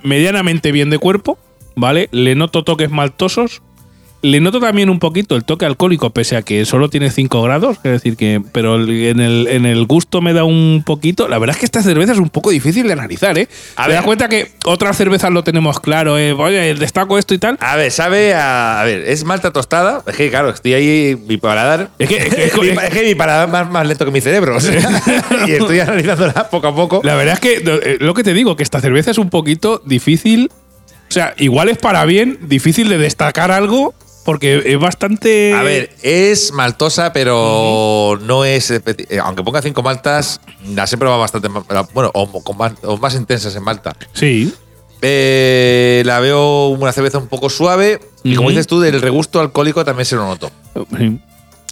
A: medianamente bien de cuerpo, ¿vale? Le noto toques maltosos. Le noto también un poquito el toque alcohólico, pese a que solo tiene 5 grados, es decir, que. Pero en el, en el gusto me da un poquito. La verdad es que esta cerveza es un poco difícil de analizar, ¿eh?
B: A
A: ¿Te
B: ver.
A: das cuenta que otras cervezas lo tenemos claro, eh? Oye, destaco esto y tal.
B: A ver, sabe a. A ver, es malta tostada. Es que, claro, estoy ahí, mi paladar. <laughs>
A: Es que- es que-
B: mi, es que mi paladar más, más lento que mi cerebro. o sea, <laughs> y estoy analizándola poco a poco.
A: La verdad es que eh, lo que te digo, que esta cerveza es un poquito difícil. O sea, igual es para bien, difícil de destacar algo, porque es bastante.
B: A ver, es maltosa, pero no es. especi- eh, Aunque ponga cinco maltas, las he probado bastante. la- Bueno, o, con más, o más intensas en malta.
A: Sí.
B: Eh, la veo una cerveza un poco suave. Y como dices tú, del regusto alcohólico también se lo noto.
A: Sí.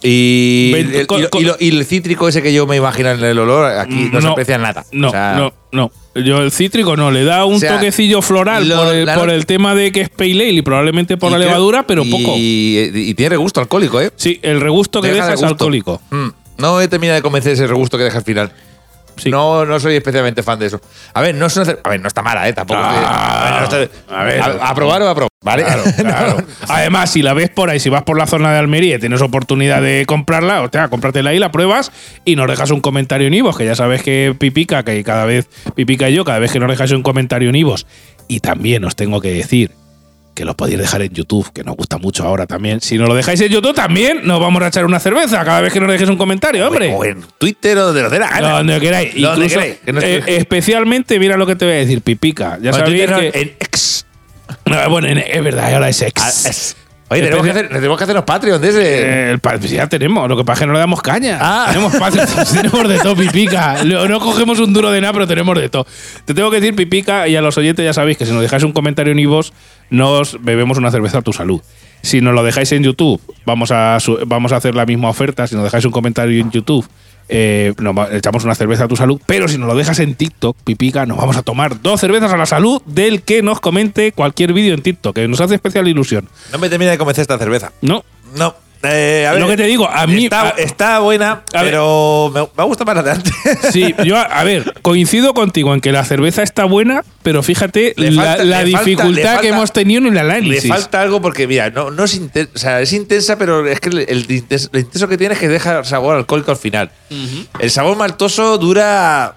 B: Y, el, y lo-
A: co-
B: y lo- y el cítrico ese que yo me imagino en el olor, aquí no, se aprecia nada.
A: No,
B: O sea,
A: no, no. Yo el cítrico no, le da un
B: O sea,
A: toquecillo floral
B: lo-
A: por, el, por el tema de que es pale ale y probablemente por la levadura, pero poco.
B: Y, tiene regusto alcohólico, ¿eh?
A: Sí, el regusto que
B: Deja
A: deja,
B: de
A: es alcohólico.
B: Mm, no he terminado de convencer ese regusto que deja al final.
A: Sí.
B: No, no soy especialmente fan de eso. A ver, no, es una cer- a ver, no está mala, ¿eh? Tampoco. A ver, no está-
A: a
B: probar o a probar, ¿vale?
A: Claro, <laughs> claro. Además, si la ves por ahí, si vas por la zona de Almería y tienes oportunidad de comprarla, o sea, cómpratela ahí, la pruebas y nos dejas un comentario en Ivos, que ya sabes que Pipica, que cada vez, Pipica y yo, cada vez que nos dejáis un comentario en Ivos, y también os tengo que decir que lo podéis dejar en YouTube, que nos gusta mucho ahora también. Si nos lo dejáis en YouTube también, nos vamos a echar una cerveza cada vez que nos dejéis un comentario, hombre.
B: O en Twitter o donde nos dé la gana.
A: Donde queráis.
B: Donde
A: eh, especialmente, mira lo que te voy a decir, Pipica. Ya sabéis que.
B: en X.
A: No, bueno, en- es verdad, ahora es ex.
B: Oye, tenemos que, hacer, tenemos que hacernos Patreon de ese.
A: Eh, el pa- ya tenemos, lo que pasa es que no le damos caña.
B: Ah. <laughs>
A: Tenemos, Patreon, tenemos de todo, pipica. No, no cogemos un duro de nada, pero tenemos de todo. Te tengo que decir, pipica, y a los oyentes ya sabéis que si nos dejáis un comentario en Ivos, nos bebemos una cerveza a tu salud. Si nos lo dejáis en YouTube, vamos a, su- vamos a hacer la misma oferta. Si nos dejáis un comentario en YouTube, eh, nos echamos una cerveza a tu salud. Pero si nos lo dejas en TikTok, pipica, nos vamos a tomar dos cervezas a la salud del que nos comente cualquier vídeo en TikTok, que nos hace especial ilusión.
B: No me termina de convencer esta cerveza.
A: ¿No?
B: No. Eh, a
A: Lo que te digo, a mí-
B: Está,
A: a-
B: está buena,
A: a ver.
B: pero me, me gusta más la de antes.
A: Sí, <laughs> yo, a- a ver, coincido contigo en que la cerveza está buena, pero fíjate
B: Le
A: la,
B: falta-
A: la
B: le falta-
A: dificultad
B: le falta-
A: que hemos tenido en el
B: Le
A: análisis.
B: falta algo porque, mira, no, no es, intensa, o sea, es intensa, pero es que el, el intenso, lo intenso que tiene es que deja sabor alcohólico al final. El sabor maltoso dura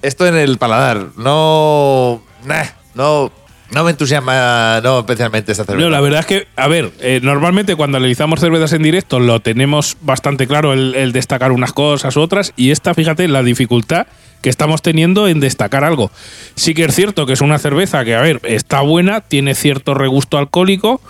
B: esto en el paladar. No. nah, no. No me entusiasma no especialmente esta cerveza.
A: No, la verdad es que, a ver, eh, normalmente cuando analizamos cervezas en directo lo tenemos bastante claro el, el destacar unas cosas u otras y esta, fíjate, la dificultad que estamos teniendo en destacar algo. Sí que es cierto que es una cerveza que, a ver, está buena, tiene cierto regusto alcohólico,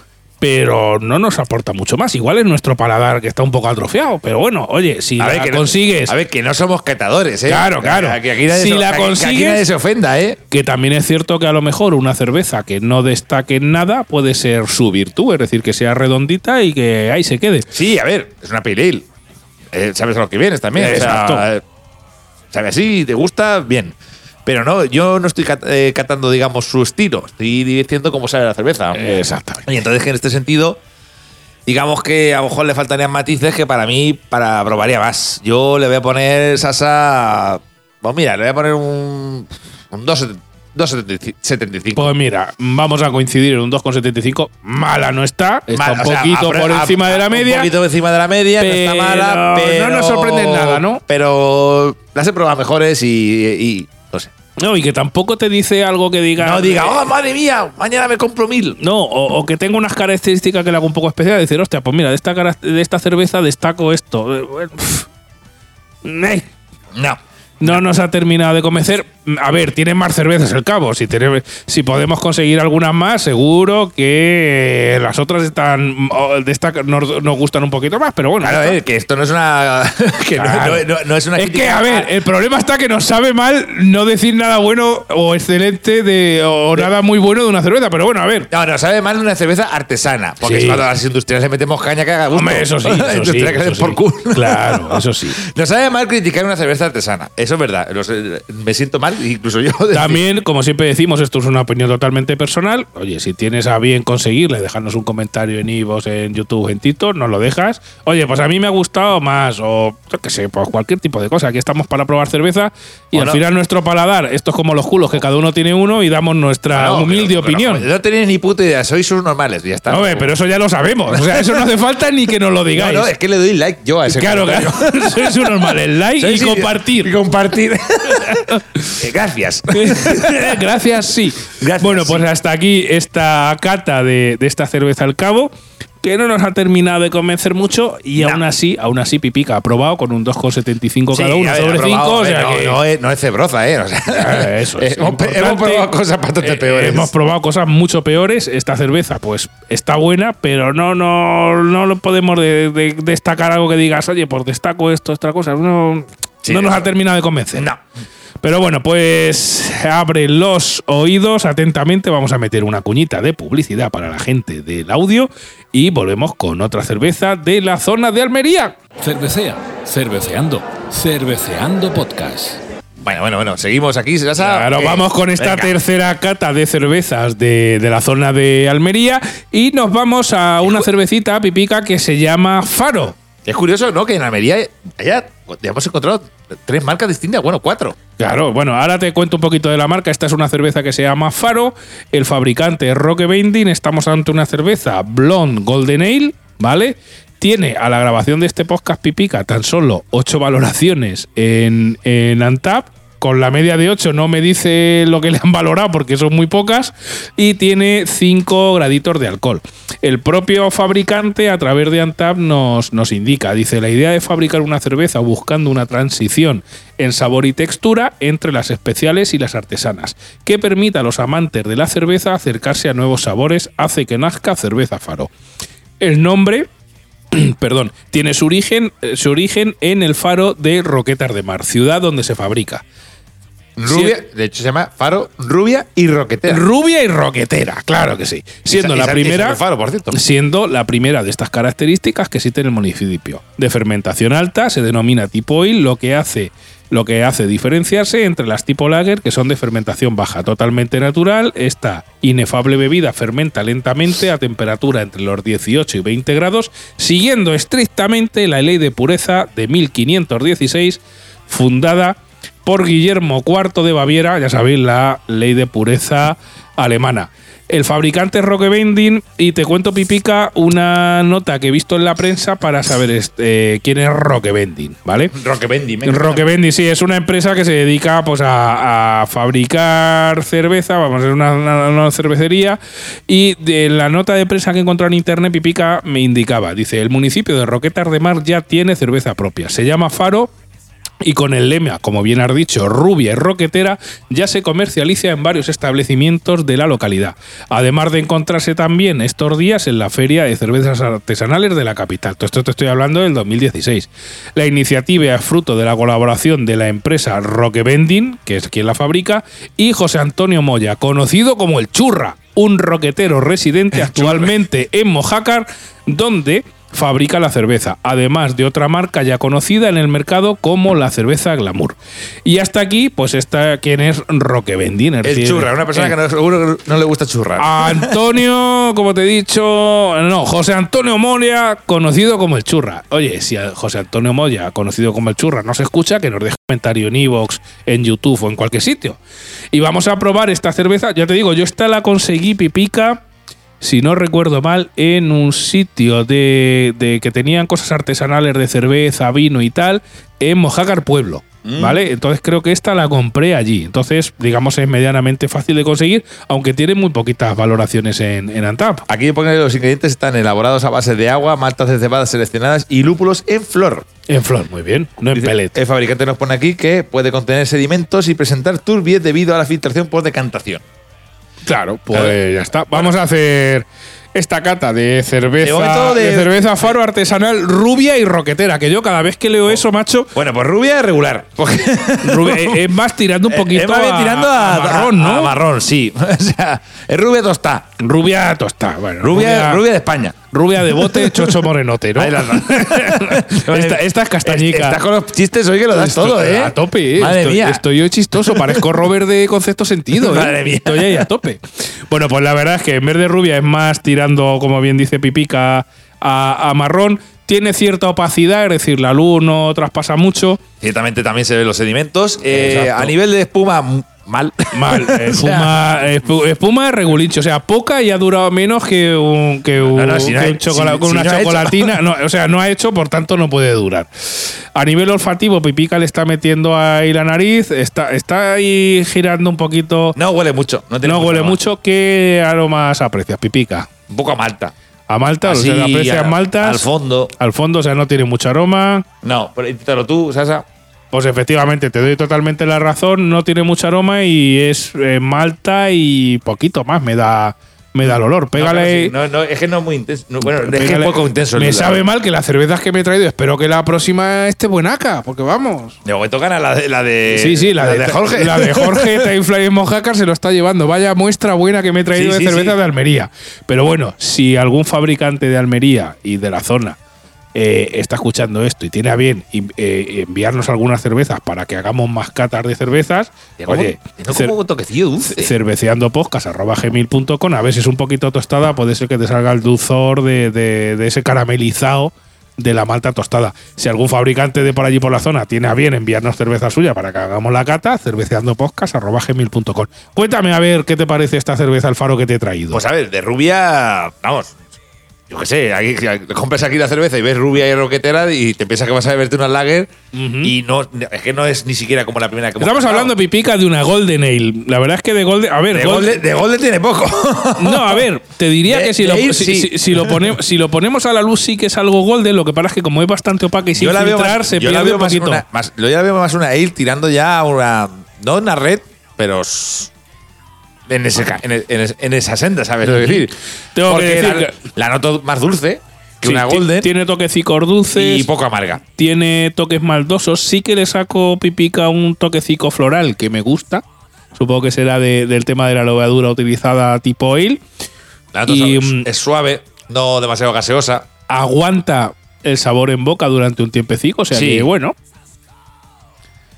A: pero no nos aporta mucho más. Igual es nuestro paladar que está un poco atrofiado, pero bueno, oye, si
B: a
A: la
B: ver, que no-
A: consigues...
B: a ver, que no somos catadores, ¿eh?
A: Claro, claro.
B: Que aquí nadie
A: Si
B: se-
A: la
B: que que aquí
A: consigues-
B: nadie se ofenda, ¿eh?
A: Que también es cierto que a lo mejor una cerveza que no destaque en nada puede ser su virtud, es decir, que sea redondita y que ahí se quede.
B: Sí, a ver, es una pale ale. Eh, sabes a lo que vienes también. o sea,
A: Exacto.
B: eh, sabe así, te gusta, bien. Pero no, yo no estoy cat- eh, catando, digamos, su estilo. Estoy diciendo cómo sabe la cerveza.
A: Exactamente.
B: Y entonces que en este sentido, digamos que a lo mejor le faltarían matices que para mí, para probaría más. Yo le voy a poner Sasa. Pues mira, le voy a poner un. Un 2,75. 2,75.
A: Pues mira, vamos a coincidir en un 2,75. Mala no está, está
B: Mal,
A: un
B: o sea,
A: poquito por
B: a-
A: encima de la media.
B: Un poquito encima de la media, no está
A: pero
B: mala,
A: no
B: pero.
A: nos sorprende en nada, ¿no?
B: Pero las he probado mejores y. y no
A: y que tampoco te dice algo que diga.
B: No diga, oh, madre mía, mañana me compro mil.
A: No, o, o que tenga unas características que le haga un poco especial. Decir, hostia, pues mira, de esta, de esta cerveza destaco esto. Eh.
B: No.
A: No nos ha terminado de convencer. A ver, tiene más cervezas el cabo. Si, tiene- si podemos conseguir algunas más, seguro que las otras están. De esta nos, nos gustan un poquito más, pero bueno.
B: Claro, ver, que esto no es una. <laughs> que no-
A: Claro.
B: no, no- no es una
A: Es que, a ver, el problema está que nos sabe mal no decir nada bueno o excelente de, o nada muy bueno de una cerveza. Pero bueno, a ver.
B: No, no, sabe más de una cerveza artesana. Porque
A: Sí.
B: cuando a las industriales le metemos caña que haga gusto.
A: Hombre, eso sí. <laughs> Eso sí, eso
B: por
A: sí.
B: culo.
A: Claro, eso sí. <laughs>
B: No sabe mal criticar una cerveza artesana. Eso es verdad. Sé, me siento mal,
A: También, como siempre decimos, esto es una opinión totalmente personal. Oye, si tienes a bien conseguirle, dejarnos un comentario en Ivos, en YouTube, en Tito, nos lo dejas. Oye, pues a mí me ha gustado más, o yo qué sé, pues cualquier tipo de cosa. Aquí estamos para probar cerveza y al
B: no.
A: final nuestro paladar, esto es como los culos, que cada uno tiene uno y damos nuestra
B: Ah, No,
A: humilde
B: pero- pero
A: opinión.
B: No tenéis ni puta idea, sois sus normales, ya está.
A: Hombre, pero eso ya lo sabemos. O sea, eso no hace falta ni que nos lo <laughs>
B: No,
A: digáis.
B: no, es que le doy like yo a ese
A: claro, claro. <laughs> Sois un normal. El like
B: Sois
A: y compartir.
B: Y compartir. <laughs> Eh, Gracias.
A: Gracias, sí.
B: Gracias,
A: bueno, pues
B: sí.
A: hasta aquí esta cata de, de esta cerveza al cabo, que no nos ha terminado de convencer mucho y
B: No.
A: aún así, aún así Pipica ha probado con un 2,75 cada
B: Sí,
A: uno
B: a ver,
A: sobre
B: he probado,
A: 5. O sea
B: no,
A: que-
B: no es, no es cebroza, ¿eh? O sea,
A: Eh, Eso es <laughs>
B: hemos, hemos probado cosas bastante
A: Eh,
B: peores.
A: Hemos probado cosas mucho peores. Esta cerveza, pues, está buena, pero no, no, no lo podemos de- de- destacar algo que digas, oye, pues destaco esto, esta cosa. No,
B: Sí,
A: no nos ha terminado de convencer.
B: No.
A: Pero bueno, pues abre los oídos atentamente. Vamos a meter una cuñita de publicidad para la gente del audio y volvemos con otra cerveza de la zona de Almería.
C: Cervecea, cerveceando, cerveceando podcast.
B: Bueno, bueno, bueno, seguimos aquí. Sasa.
A: Claro,
B: Eh,
A: vamos con esta
B: venga.
A: tercera cata de cervezas de, de la zona de Almería y nos vamos a una cervecita pipica que se llama Faro.
B: Es curioso, ¿no? Que en Almería ya, hemos encontrado tres marcas distintas, bueno, cuatro.
A: Claro, bueno, ahora te cuento un poquito de la marca. Esta es una cerveza que se llama Faro. El fabricante es Roque Bending. Estamos ante una cerveza Blonde Golden Ale, ¿vale? Tiene a la grabación de este podcast Pipica tan solo 8 valoraciones en, en Antap. Con la media de 8 no me dice lo que le han valorado porque son muy pocas. Y tiene 5 graditos de alcohol. El propio fabricante a través de Antap nos, nos indica, dice, la idea de fabricar una cerveza buscando una transición en sabor y textura entre las especiales y las artesanas, que permita a los amantes de la cerveza acercarse a nuevos sabores, hace que nazca cerveza faro. El nombre <clears throat> perdón, tiene su origen, eh, su origen en el faro de Roquetas de Mar, ciudad donde se fabrica.
B: Rubia,
A: Sí.
B: de hecho se llama Faro, Rubia y Roquetera.
A: Rubia y roquetera, claro que sí. Siendo
B: Esa-
A: la
B: esa-
A: primera.
B: Faro, por cierto.
A: Siendo la primera de estas características que existe en el municipio. De fermentación alta, se denomina tipo ale, lo que hace. Lo que hace diferenciarse entre las tipo lager, que son de fermentación baja, totalmente natural. Esta inefable bebida fermenta lentamente a temperatura entre los 18 y 20 grados, siguiendo estrictamente la ley de pureza de 1516, fundada por Guillermo IV de Baviera, ya sabéis, la ley de pureza alemana. El fabricante es Roque Vending y te cuento, Pipica, una nota que he visto en la prensa para saber este, quién es Roque Vending, ¿vale?
B: Roque.
A: Roque Vending, sí, es una empresa que se dedica pues, a, a fabricar cerveza, vamos, es una, una- una cervecería. Y de la nota de prensa que encontré en internet, Pipica me indicaba, dice, el municipio de Roquetas de Mar ya tiene cerveza propia. Se llama Faro y con el lema, como bien has dicho, rubia y roquetera, ya se comercializa en varios establecimientos de la localidad. Además de encontrarse también estos días en la Feria de Cervezas Artesanales de la capital. Todo esto te estoy hablando del 2016. La iniciativa es fruto de la colaboración de la empresa Roque Vending, que es quien la fabrica, y José Antonio Moya, conocido como el Churra, un roquetero residente actualmente en Mojácar, donde fabrica la cerveza, además de otra marca ya conocida en el mercado como la cerveza Glamour. Y hasta aquí, pues está quien es Roque Vendín. es
B: El churra, una persona
A: eh,
B: que no, seguro que no le gusta churrar.
A: Antonio, como te he dicho, no, José Antonio Moya, conocido como el Churra. Oye, si a José Antonio Moya, conocido como el Churra, no se escucha, que nos deje un comentario en Evox, en YouTube o en cualquier sitio. Y vamos a probar esta cerveza. Ya te digo, yo esta la conseguí pipica, si no recuerdo mal, en un sitio de, de que tenían cosas artesanales de cerveza, vino y tal, en Mojácar Pueblo. ¿Vale? Entonces creo que esta la compré allí. Entonces, digamos, es medianamente fácil de conseguir, aunque tiene muy poquitas valoraciones en, en Antap.
B: Aquí pone que los ingredientes están elaborados a base de agua, maltas de cebada seleccionadas y lúpulos en flor.
A: En flor, muy bien. No en pellet.
B: El fabricante nos pone aquí que puede contener sedimentos y presentar turbies debido a la filtración por decantación.
A: Claro, pues
B: Claro.
A: ya está. Vamos a hacer esta cata de cerveza,
B: De
A: cerveza faro artesanal rubia y roquetera. Que yo cada vez que leo eso, macho,
B: Bueno, pues rubia es regular. <laughs>
A: Rubia- eh, es más tirando un poquito
B: es más bien tirando a,
A: a marrón, ¿no?
B: a marrón, sí. <laughs> o sea, es rubia tostada.
A: Rubia tostada. Bueno,
B: Rubia, rubia de España.
A: Rubia de bote, <laughs> chocho morenote, ¿no? <laughs> Esta, esta es castañica.
B: Estás con los chistes hoy que lo das
A: Estoy
B: todo, ¿eh?
A: A tope, ¿eh?
B: Madre
A: estoy,
B: mía.
A: Estoy yo chistoso, parezco Robert de concepto sentido, ¿eh?
B: Madre mía.
A: Estoy ahí a tope. Bueno, pues la verdad es que en vez de rubia es más tirando, como bien dice Pipica, a, a marrón. Tiene cierta opacidad, es decir, la luz no traspasa mucho.
B: Ciertamente también se ven los sedimentos. Eh, a nivel de espuma, mal.
A: Mal, <laughs> espuma, espu- espuma regulincho, o sea, poca y ha durado menos que un, que un,
B: No, no, si no
A: que
B: ha-
A: un chocolate,
B: si-
A: con
B: si
A: una chocolatina. <laughs> No, o sea, no ha hecho, por tanto no puede durar. A nivel olfativo, Pipica le está metiendo ahí la nariz, está, está ahí girando un poquito.
B: No huele mucho. No, tiene
A: huele mucho. ¿Qué aromas aprecias, Pipica?
B: Un poco a malta.
A: A Malta, o sea,
B: Así,
A: aprecias
B: a-
A: maltas.
B: Al fondo.
A: Al fondo, o sea, no tiene mucho aroma.
B: No, pero inténtalo tú, Sasa.
A: Pues efectivamente, te doy totalmente la razón, no tiene mucho aroma y es eh, malta y poquito más me da, me da el olor. Pégale.
B: No, no, es que no es muy intenso. No, bueno, es que es poco intenso.
A: Me sabe mal que las cervezas que me he traído, espero que la próxima esté buenaca, porque vamos.
B: De momento gana la de, la de,
A: Sí, sí, la, de,
B: Jorge.
A: La de Jorge <laughs> Timefly en Mojácar se lo está llevando. Vaya muestra buena que me he traído
B: Sí,
A: de
B: sí,
A: cerveza
B: sí.
A: de Almería. Pero bueno, si algún fabricante de Almería y de la zona eh, está escuchando esto y tiene a bien eh, enviarnos algunas cervezas para que hagamos más catas de cervezas,
B: como-
A: oye,
B: tiene
A: cer-
B: como un toquecillo dulce.
A: cerveceandopodcast.gmail.com A ver si es un poquito tostada, puede ser que te salga el dulzor de, de- de ese caramelizado de la malta tostada. Si algún fabricante de por allí por la zona tiene a bien enviarnos cerveza suya para que hagamos la cata, cerveceandopodcast.gmail.com Cuéntame a ver qué te parece esta cerveza Alfaro que te he traído.
B: Pues a ver, de rubia, vamos. Yo qué sé, aquí, compras aquí la cerveza y ves rubia y roquetera y te piensas que vas a beberte una lager y no, es que no es ni siquiera como la primera que hemos
A: Estamos hablando, Pipica, de una Golden Ale. La verdad es que de Golden. A ver,
B: de
A: Golden-
B: Golden, de Golden tiene poco. <laughs>
A: No, a ver, te diría
B: De-
A: que si lo,
B: ir,
A: si,
B: sí.
A: si- si lo pone- si lo ponemos a la luz sí que es algo golden, lo que pasa es que como es bastante opaca y sin
B: yo la veo
A: filtrar,
B: más,
A: se
B: yo la
A: pierde
B: veo
A: un
B: más
A: poquito.
B: una, más- yo la veo más una ale tirando ya a una no una red, pero en, ese, ca- en, en es- en esa senda, ¿sabes lo que decir?
A: Tengo que
B: Porque
A: decir
B: la, noto más dulce. que
A: Sí,
B: una Golden
A: Tiene toquecicos dulces.
B: y poco amarga.
A: tiene toques maldosos. Sí que le saco pipica un toquecico floral que me gusta. Supongo que será de- del tema de la levadura utilizada tipo oil.
B: La
A: Y,
B: es-
A: mm,
B: es suave, no demasiado gaseosa.
A: Aguanta el sabor en boca durante un tiempecico. O sea
B: Sí.
A: que, bueno.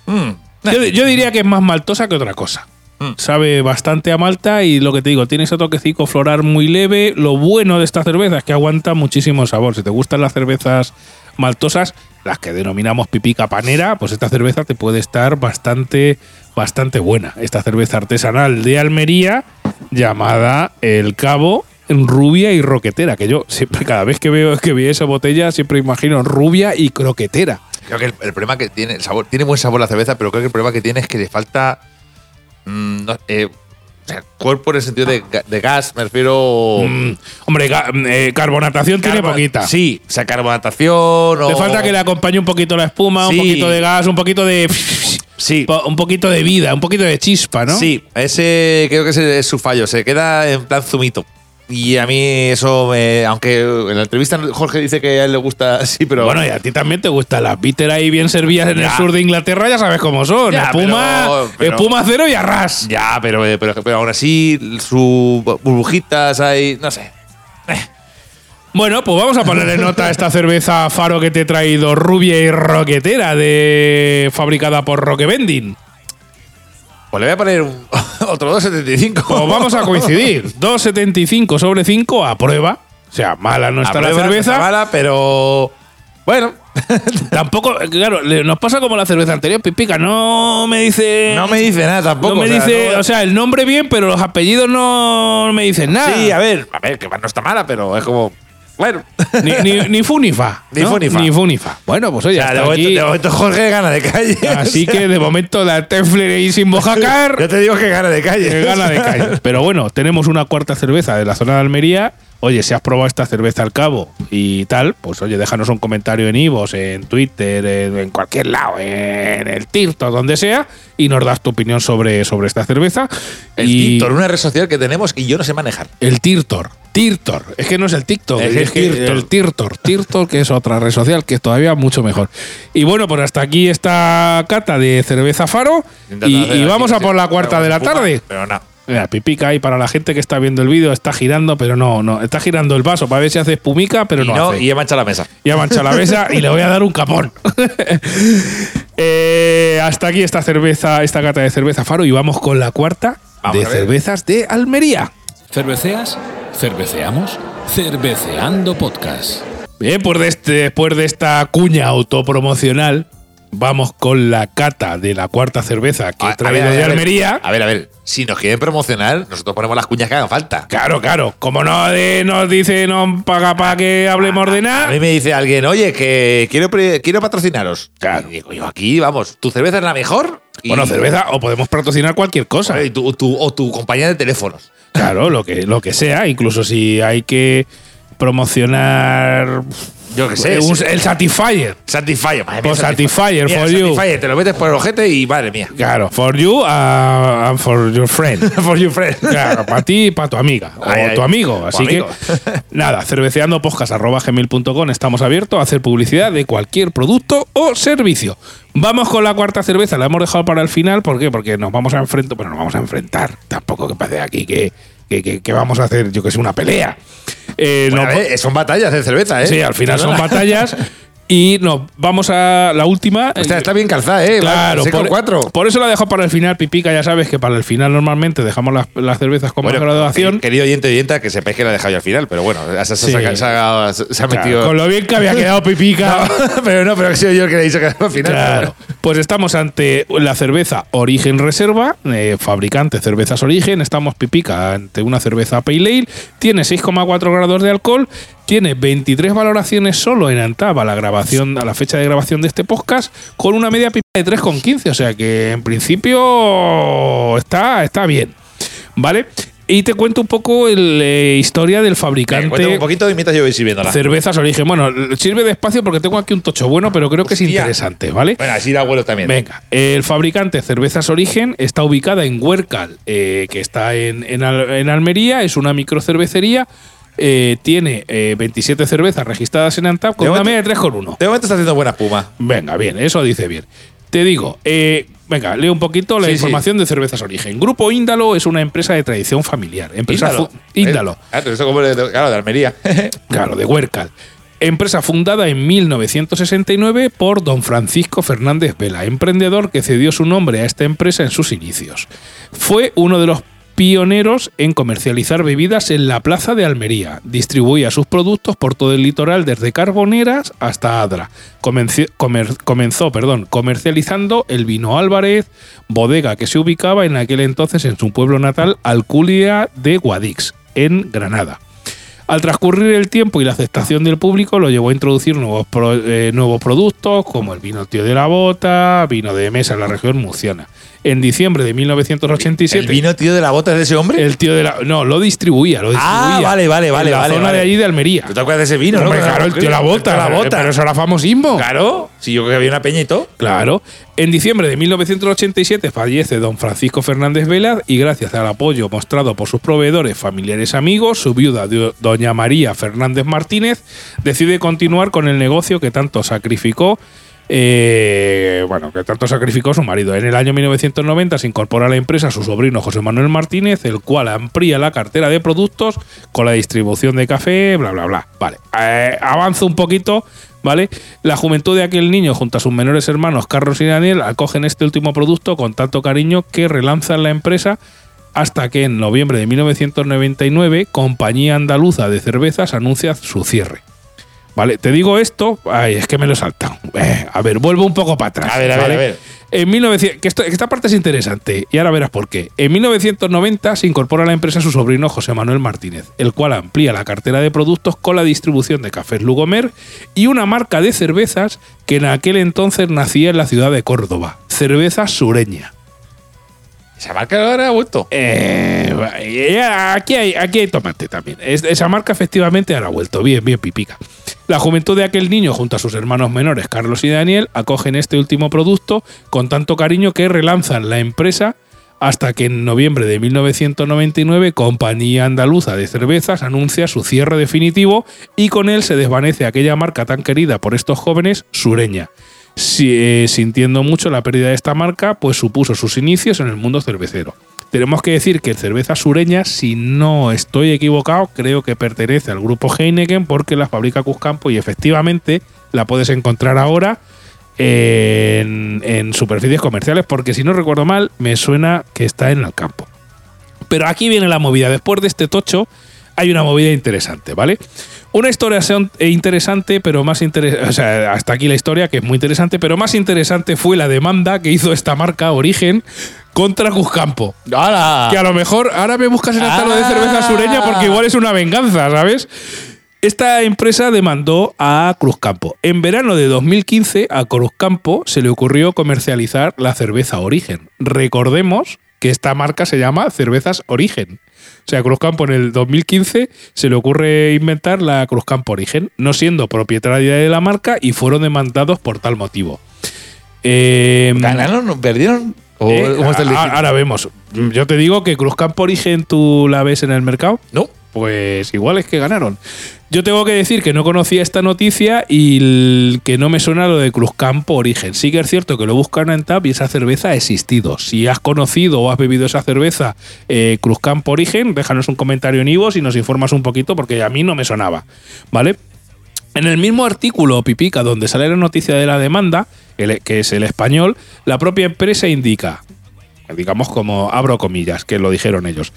B: Mm.
A: Yo, yo diría que es más maltosa que otra cosa.
B: Mm.
A: Sabe bastante a malta y lo que te digo, tiene ese toquecico floral muy leve. Lo bueno de esta cerveza es que aguanta muchísimo sabor. Si te gustan las cervezas maltosas, las que denominamos pipica panera, pues esta cerveza te puede estar bastante, bastante buena. Esta cerveza artesanal de Almería llamada El Cabo rubia y roquetera, que yo siempre cada vez que veo que vi esa botella siempre imagino rubia y croquetera.
B: Creo que el, el problema que tiene, el sabor, tiene buen sabor la cerveza, pero creo que el problema que tiene es que le falta. Mm, no, eh, o sea, cuerpo en el sentido de, ga- de gas, me refiero.
A: Mm, hombre, ga- eh, carbonatación tiene
B: Carbo-
A: poquita.
B: Sí, o sea, carbonatación o.
A: Le falta que le acompañe un poquito la espuma,
B: Sí.
A: un poquito de gas, un poquito de. <laughs>
B: Sí.
A: po- Un poquito de vida, un poquito de chispa, ¿no?
B: Sí, ese creo que ese es su fallo. Se queda en plan zumito. Y a mí eso, me- aunque en la entrevista Jorge dice que a él le gusta <laughs> así, pero.
A: Bueno, y a ti también te gustan las bitter ahí bien servidas en el sur de Inglaterra, ya sabes cómo son.
B: Ya,
A: espuma,
B: pero- pero-
A: espuma cero y arras.
B: Ya, pero, pero, pero aún así, sus burbujitas ahí, no sé.
A: Bueno, pues vamos a ponerle nota a esta cerveza Faro que te he traído, rubia y roquetera, de fabricada por Roque Vending.
B: Pues le voy a poner un- <laughs> otro 2.75.
A: Pues vamos a coincidir. 2,75 sobre 5 a prueba. O sea, mala no está la cerveza.
B: está mala, pero. Bueno, <laughs>
A: Tampoco, claro, nos pasa como la cerveza anterior, Pipica. No me dice.
B: no me dice nada tampoco.
A: no me
B: o sea,
A: dice,
B: no-
A: o sea, el nombre bien, pero los apellidos no me dicen nada.
B: Sí, a ver, a ver, que no está mala, pero es como. Bueno.
A: Ni, ni, ni fu ni fa.
B: Ni
A: ¿no?
B: fu ni fa.
A: Ni fu ni fa. Bueno, pues oye,
B: O sea, de, momento,
A: aquí-
B: de momento Jorge gana de calle. <laughs>
A: Así
B: O sea,
A: que de momento la Tefler ahí sin mojacar.
B: Yo te digo que gana de calle.
A: que gana de calle. <laughs> Pero bueno, tenemos una cuarta cerveza de la zona de Almería. Oye, si has probado esta cerveza al cabo y tal, pues oye, déjanos un comentario en Ivos, en Twitter, en, en cualquier lado, en el Tirto, donde sea, y nos das tu opinión sobre, sobre esta cerveza.
B: El
A: y
B: TikTok, una red social que tenemos y yo no sé manejar.
A: El Tirtor. Tirtor. Es que no es el TikTok,
B: Es
A: es,
B: el
A: que
B: Tirtor.
A: el Tirtor. Tirtor, que es otra red social que es todavía mucho mejor. Y bueno, pues hasta aquí esta cata de cerveza Faro. Y, y vamos a por la cuarta de la tarde.
B: Pero no.
A: Mira, pipica ahí para la gente que está viendo el vídeo, está girando, pero no, no, está girando el vaso para ver si hace espumica, pero
B: y
A: no,
B: no,
A: hace.
B: y he manchado la mesa.
A: Ya mancha la mesa y le voy a dar un capón. <laughs> Eh, hasta aquí esta cerveza, esta cata de cerveza Faro y vamos con la cuarta
B: Vamos
A: de cervezas de Almería.
C: ¿Cerveceas? ¿Cerveceamos? Cerveceando Podcast.
A: Bien, pues de este- después de esta cuña autopromocional, vamos con la cata de la cuarta cerveza que
B: A-
A: he
B: a
A: traído
B: a
A: de
B: a.
A: Almería.
B: A ver, a ver. Si nos quieren promocionar, nosotros ponemos las cuñas que hagan falta.
A: Claro, claro. Como no de- nos dice, no paga para que hablemos de
B: A
A: nada.
B: mí me dice alguien, oye, que quiero, pre- quiero patrocinaros.
A: Claro.
B: Y digo yo, aquí, vamos, tu cerveza es la mejor. y-
A: Bueno, cerveza, o podemos patrocinar cualquier cosa.
B: y tu- tu- o tu compañía de teléfonos.
A: Claro, lo que, lo que sea. Incluso si hay que promocionar
B: Yo qué sé.
A: un-
B: sí.
A: el Satisfyer.
B: Satisfyer. madre mía,
A: Pues Satisfyer
B: Mira,
A: for you.
B: Satisfyer, te lo metes por el ojete y madre mía.
A: Claro, for you uh, and for your friend. <laughs>
B: for your friend.
A: Claro, para ti y para tu amiga. O
B: Ay, ay.
A: tu amigo.
B: O
A: Así
B: amigo.
A: que, <laughs> nada, cerveceandopodcast.com estamos abiertos a hacer publicidad de cualquier producto o servicio. Vamos con la cuarta cerveza, la hemos dejado para el final. ¿Por qué? Porque nos vamos a enfrentar. Bueno, nos vamos a enfrentar. Tampoco que pase aquí que, que, que- que vamos a hacer, yo que sé, una pelea. Eh,
B: Bueno,
A: no-
B: a ver, son batallas de cerveza, ¿eh?
A: sí, al final son batallas. <laughs> Y nos vamos a la última.
B: Está, está bien calzada, ¿eh?
A: Claro,
B: Seis con
A: por,
B: cuatro.
A: por eso la dejo para el final, Pipica. Ya sabes que para el final normalmente dejamos las, las cervezas como
B: Bueno,
A: graduación.
B: que- Querido oyente oyenta, que sepáis que la he dejado yo al final, pero bueno, se,
A: Sí.
B: se- se ha, se ha
A: Claro,
B: metido.
A: con lo bien que había quedado Pipica. <laughs>
B: pero no, pero he sido yo el que le he dicho que al final.
A: Claro. Pues estamos ante la cerveza Origen Reserva, eh, fabricante Cervezas Origen. Estamos pipica ante una cerveza Pale Ale. Tiene 6,4 grados de alcohol. Tiene 23 valoraciones solo en Antaba a la grabación, a la fecha de grabación de este podcast, con una media pipa de 3,15. O sea que en principio está, está bien. ¿Vale? Y te cuento un poco la historia del
B: Eh,
A: fabricante.
B: un poquito y mientras yo voy sirviéndola.
A: Cervezas Origen. Bueno, sirve despacio porque tengo aquí un tocho bueno, pero creo que es interesante, ¿vale?
B: Bueno, así da abuelo también.
A: Venga, el fabricante Cervezas Origen está ubicada en Huércal, eh, que está en, en Al- en Almería, es una microcervecería eh, tiene eh, 27 cervezas registradas en Antap con
B: De
A: una
B: momento-
A: media de 3,1.
B: De momento está haciendo buena espuma.
A: Venga, bien, eso dice bien. Te digo, eh, venga, leo un poquito la
B: Sí,
A: información de Cervezas Origen. Grupo Índalo es una empresa de tradición familiar. Empresa
B: Índalo.
A: Índalo.
B: Eh, Claro, eso como de, claro, de Almería. <laughs>
A: Claro, de Huércal. Empresa fundada en 1969 por don Francisco Fernández Vela, emprendedor que cedió su nombre a esta empresa en sus inicios. Fue uno de los pioneros en comercializar bebidas en la plaza de Almería. Distribuía sus productos por todo el litoral desde Carboneras hasta Adra. Comenzó perdón, comercializando el vino Álvarez, bodega que se ubicaba en aquel entonces en su pueblo natal, Alculia de Guadix, en Granada. Al transcurrir el tiempo y la aceptación del público lo llevó a introducir nuevos, eh, nuevos productos como el vino tío de la bota, vino de mesa en la región murciana. En diciembre de 1987
B: ¿El vino, tío, de la bota de ese hombre?
A: el tío de la no lo distribuía, lo distribuía.
B: Ah, vale, vale, vale,
A: En la
B: vale,
A: zona
B: vale.
A: de allí de Almería.
B: ¿Tú te acuerdas de ese vino,
A: Hombre,
B: no?
A: claro, el tío de la bota,
B: la bota.
A: pero eso era famosismo.
B: Claro. Si yo creo que había una peña y todo.
A: Claro. En diciembre de 1987 fallece don Francisco Fernández Vela y gracias al apoyo mostrado por sus proveedores, familiares amigos, su viuda, do- doña María Fernández Martínez, decide continuar con el negocio que tanto sacrificó. Eh, bueno, que tanto sacrificó su marido. En el año 1990 se incorpora a la empresa su sobrino José Manuel Martínez, el cual amplía la cartera de productos con la distribución de café, bla, bla, bla. Vale, eh, avanzo un poquito, ¿vale? La juventud de aquel niño junto a sus menores hermanos Carlos y Daniel acogen este último producto con tanto cariño que relanzan la empresa hasta que en noviembre de 1999 Compañía Andaluza de Cervezas anuncia su cierre. Vale, te digo esto, ay, es que me lo he saltado. Eh, a ver, vuelvo un poco para atrás.
B: A ver, a ver, a ver.
A: En 1900, que, esto- que esta parte es interesante y ahora verás por qué. En 1990 se incorpora a la empresa su sobrino José Manuel Martínez, el cual amplía la cartera de productos con la distribución de cafés Lugomer y una marca de cervezas que en aquel entonces nacía en la ciudad de Córdoba, Cerveza Sureña.
B: Esa marca ahora ha vuelto.
A: Aquí, hay, aquí hay tomate también. Es- esa marca efectivamente ahora ha vuelto. Bien, bien, pipica. La juventud de aquel niño, junto a sus hermanos menores, Carlos y Daniel, acogen este último producto con tanto cariño que relanzan la empresa hasta que en noviembre de 1999 Compañía Andaluza de Cervezas anuncia su cierre definitivo y con él se desvanece aquella marca tan querida por estos jóvenes, Sureña. Eh, sintiendo mucho la pérdida de esta marca, pues supuso sus inicios en el mundo cervecero. Tenemos que decir que cerveza sureña, si no estoy equivocado, creo que pertenece al grupo Heineken porque la fabrica Cuscampo y efectivamente la puedes encontrar ahora en, en superficies comerciales porque si no recuerdo mal, me suena que está en el campo. Pero aquí viene la movida. Después de este tocho, hay una movida interesante, ¿vale? Una historia eh, interesante, pero más interesante. O sea, hasta aquí la historia, que es muy interesante, pero más interesante fue la demanda que hizo esta marca Origen contra Cuscampo.
B: ¡Hala!
A: Que a lo mejor ahora me buscas en el talo de
B: Ah.
A: cerveza sureña porque igual es una venganza, ¿sabes? Esta empresa demandó a Cruzcampo. En verano de 2015 a Cruzcampo se le ocurrió comercializar la cerveza Origen. Recordemos que esta marca se llama Cervezas Origen. O sea, Cruzcampo en el 2015 se le ocurre inventar la Cruzcampo Origen, no siendo propietaria de la marca y fueron demandados por tal motivo. Eh,
B: ¿Ganaron? ¿No ¿Perdieron? ¿O
A: eh,
B: cómo está el
A: ahora vemos. Yo te digo que Cruzcampo Origen tú la ves en el mercado.
B: No.
A: Pues igual es que ganaron. Yo tengo que decir que no conocía esta noticia y que no me suena lo de Cruzcampo Origen. Sí que es cierto que lo buscan en TAP y esa cerveza ha existido. Si has conocido o has bebido esa cerveza eh, Cruzcampo Origen, déjanos un comentario en Ivo y nos informas un poquito porque a mí no me sonaba. ¿Vale? En el mismo artículo, Pipica, donde sale la noticia de la demanda, el- que es el español, la propia empresa indica, digamos como abro comillas, que lo dijeron ellos.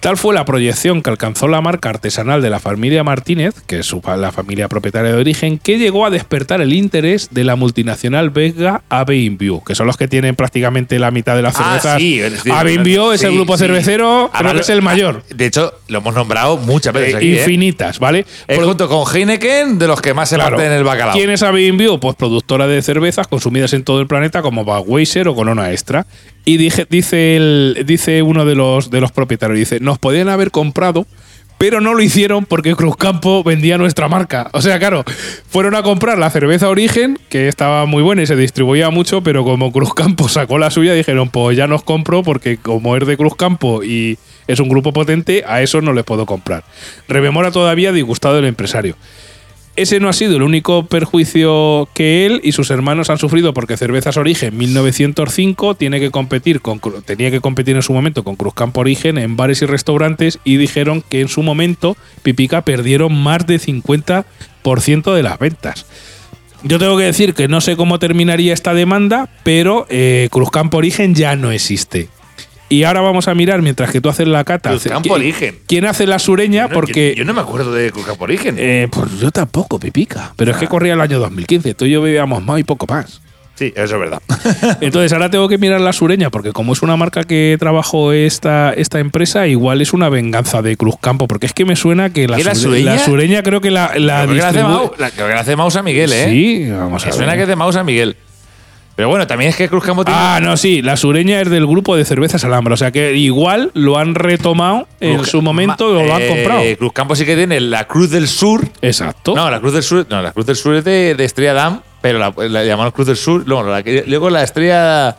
A: Tal fue la proyección que alcanzó la marca artesanal de la familia Martínez, que es la familia propietaria de origen, que llegó a despertar el interés de la multinacional belga AB InBew, que son los que tienen prácticamente la mitad de las
B: Ah,
A: cervezas.
B: sí, decir,
A: AB InBew es el grupo
B: sí.
A: cervecero, creo que es el mayor.
B: De hecho, lo hemos nombrado muchas veces
A: Eh,
B: aquí. ¿eh?
A: infinitas, ¿vale?
B: Es
A: Pro-
B: junto con Heineken de los que más se
A: Claro.
B: parten el bacalao.
A: ¿Quién es AB InBew? Pues productora de cervezas consumidas en todo el planeta como Budweiser o Corona Extra. Y dije- dice, el, dice uno de los, de los propietarios, dice, nos podían haber comprado, Pero no lo hicieron porque Cruzcampo vendía nuestra marca. O sea, claro, fueron a comprar la cerveza Origen, que estaba muy buena y se distribuía mucho, pero como Cruzcampo <laughs> sacó la suya, dijeron, pues ya nos compro porque como es de Cruzcampo y es un grupo potente, a eso no les puedo comprar. Rememora todavía disgustado el empresario. Ese no ha sido el único perjuicio que él y sus hermanos han sufrido porque Cervezas Origen 1905 tiene que competir con, tenía que competir en su momento con Cruzcampo Origen en bares y restaurantes y dijeron que en su momento Pipica perdieron más de 50% de las ventas. Yo tengo que decir que no sé cómo terminaría esta demanda, pero eh, Cruzcampo Origen ya no existe. Y ahora vamos a mirar, mientras que tú haces la cata,
B: Cruzcampo
A: ¿qui-
B: Origen.
A: ¿quién hace la sureña?
B: Yo no-
A: porque
B: Yo, yo no me acuerdo de Cruzcampo Origen.
A: eh, pues yo tampoco, Pipica. Pero es que corría el año 2015. Tú y yo bebíamos más y poco más.
B: sí, eso es verdad. <laughs>
A: Entonces ahora tengo que mirar la sureña, porque como es una marca que trabajó esta, esta empresa, igual es una venganza de Cruzcampo, porque es que me suena que la,
B: ¿Que la
A: sure-
B: sureña?
A: la sureña creo que la, la
B: Creo que la hace
A: distribu-
B: Mau- la- creo que la hace Mausa Miguel, ¿eh?
A: Sí, vamos a
B: Me
A: ver.
B: suena que es de Mausa Miguel. Pero bueno, también es que Cruzcampo tiene.
A: Ah, no, sí, la sureña es del grupo de cervezas Alhambra, o sea que igual lo han retomado en
B: Cruz-
A: su momento o lo han
B: eh,
A: comprado.
B: Cruzcampo sí que tiene la Cruz del Sur.
A: Exacto.
B: No, la Cruz del Sur, no, la Cruz del Sur es de, de Estrella Damm, pero la, la llamamos Cruz del Sur. No, la luego la Estrella.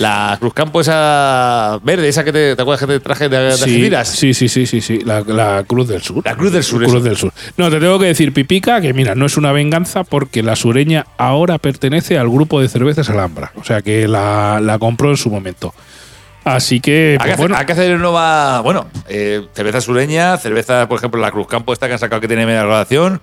B: La Cruz Campo esa verde, esa que te, ¿te acuerdas que te traje de, de
A: Sí, sí, sí, sí, sí, sí. La, la Cruz del Sur.
B: La Cruz del Sur,
A: Cruz
B: eso.
A: del Sur. No, te tengo que decir, Pipica, que mira, no es una venganza porque la sureña ahora pertenece al grupo de cervezas Alhambra. O sea que la, la compró en su momento. Así que,
B: Hay
A: pues,
B: que, hacer,
A: bueno,
B: hay que hacer nueva. Bueno, eh, cerveza sureña, cerveza, por ejemplo, la Cruz Campo, esta que han sacado que tiene media graduación.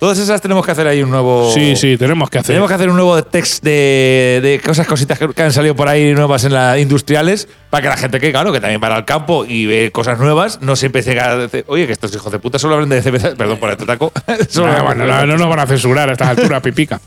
B: Todas esas tenemos que hacer ahí un nuevo.
A: sí, sí, tenemos que hacer.
B: Tenemos que hacer un nuevo text de, de cosas, cositas que, han salido por ahí nuevas en las industriales, para que la gente que, claro, que también va al campo y ve cosas nuevas, no siempre llega a decir, oye, que estos hijos de puta solo hablan de cerveza. <laughs> Perdón por el taco. <laughs> Solo
A: Ah, bueno, no, no nos van a censurar a estas alturas, Pipica.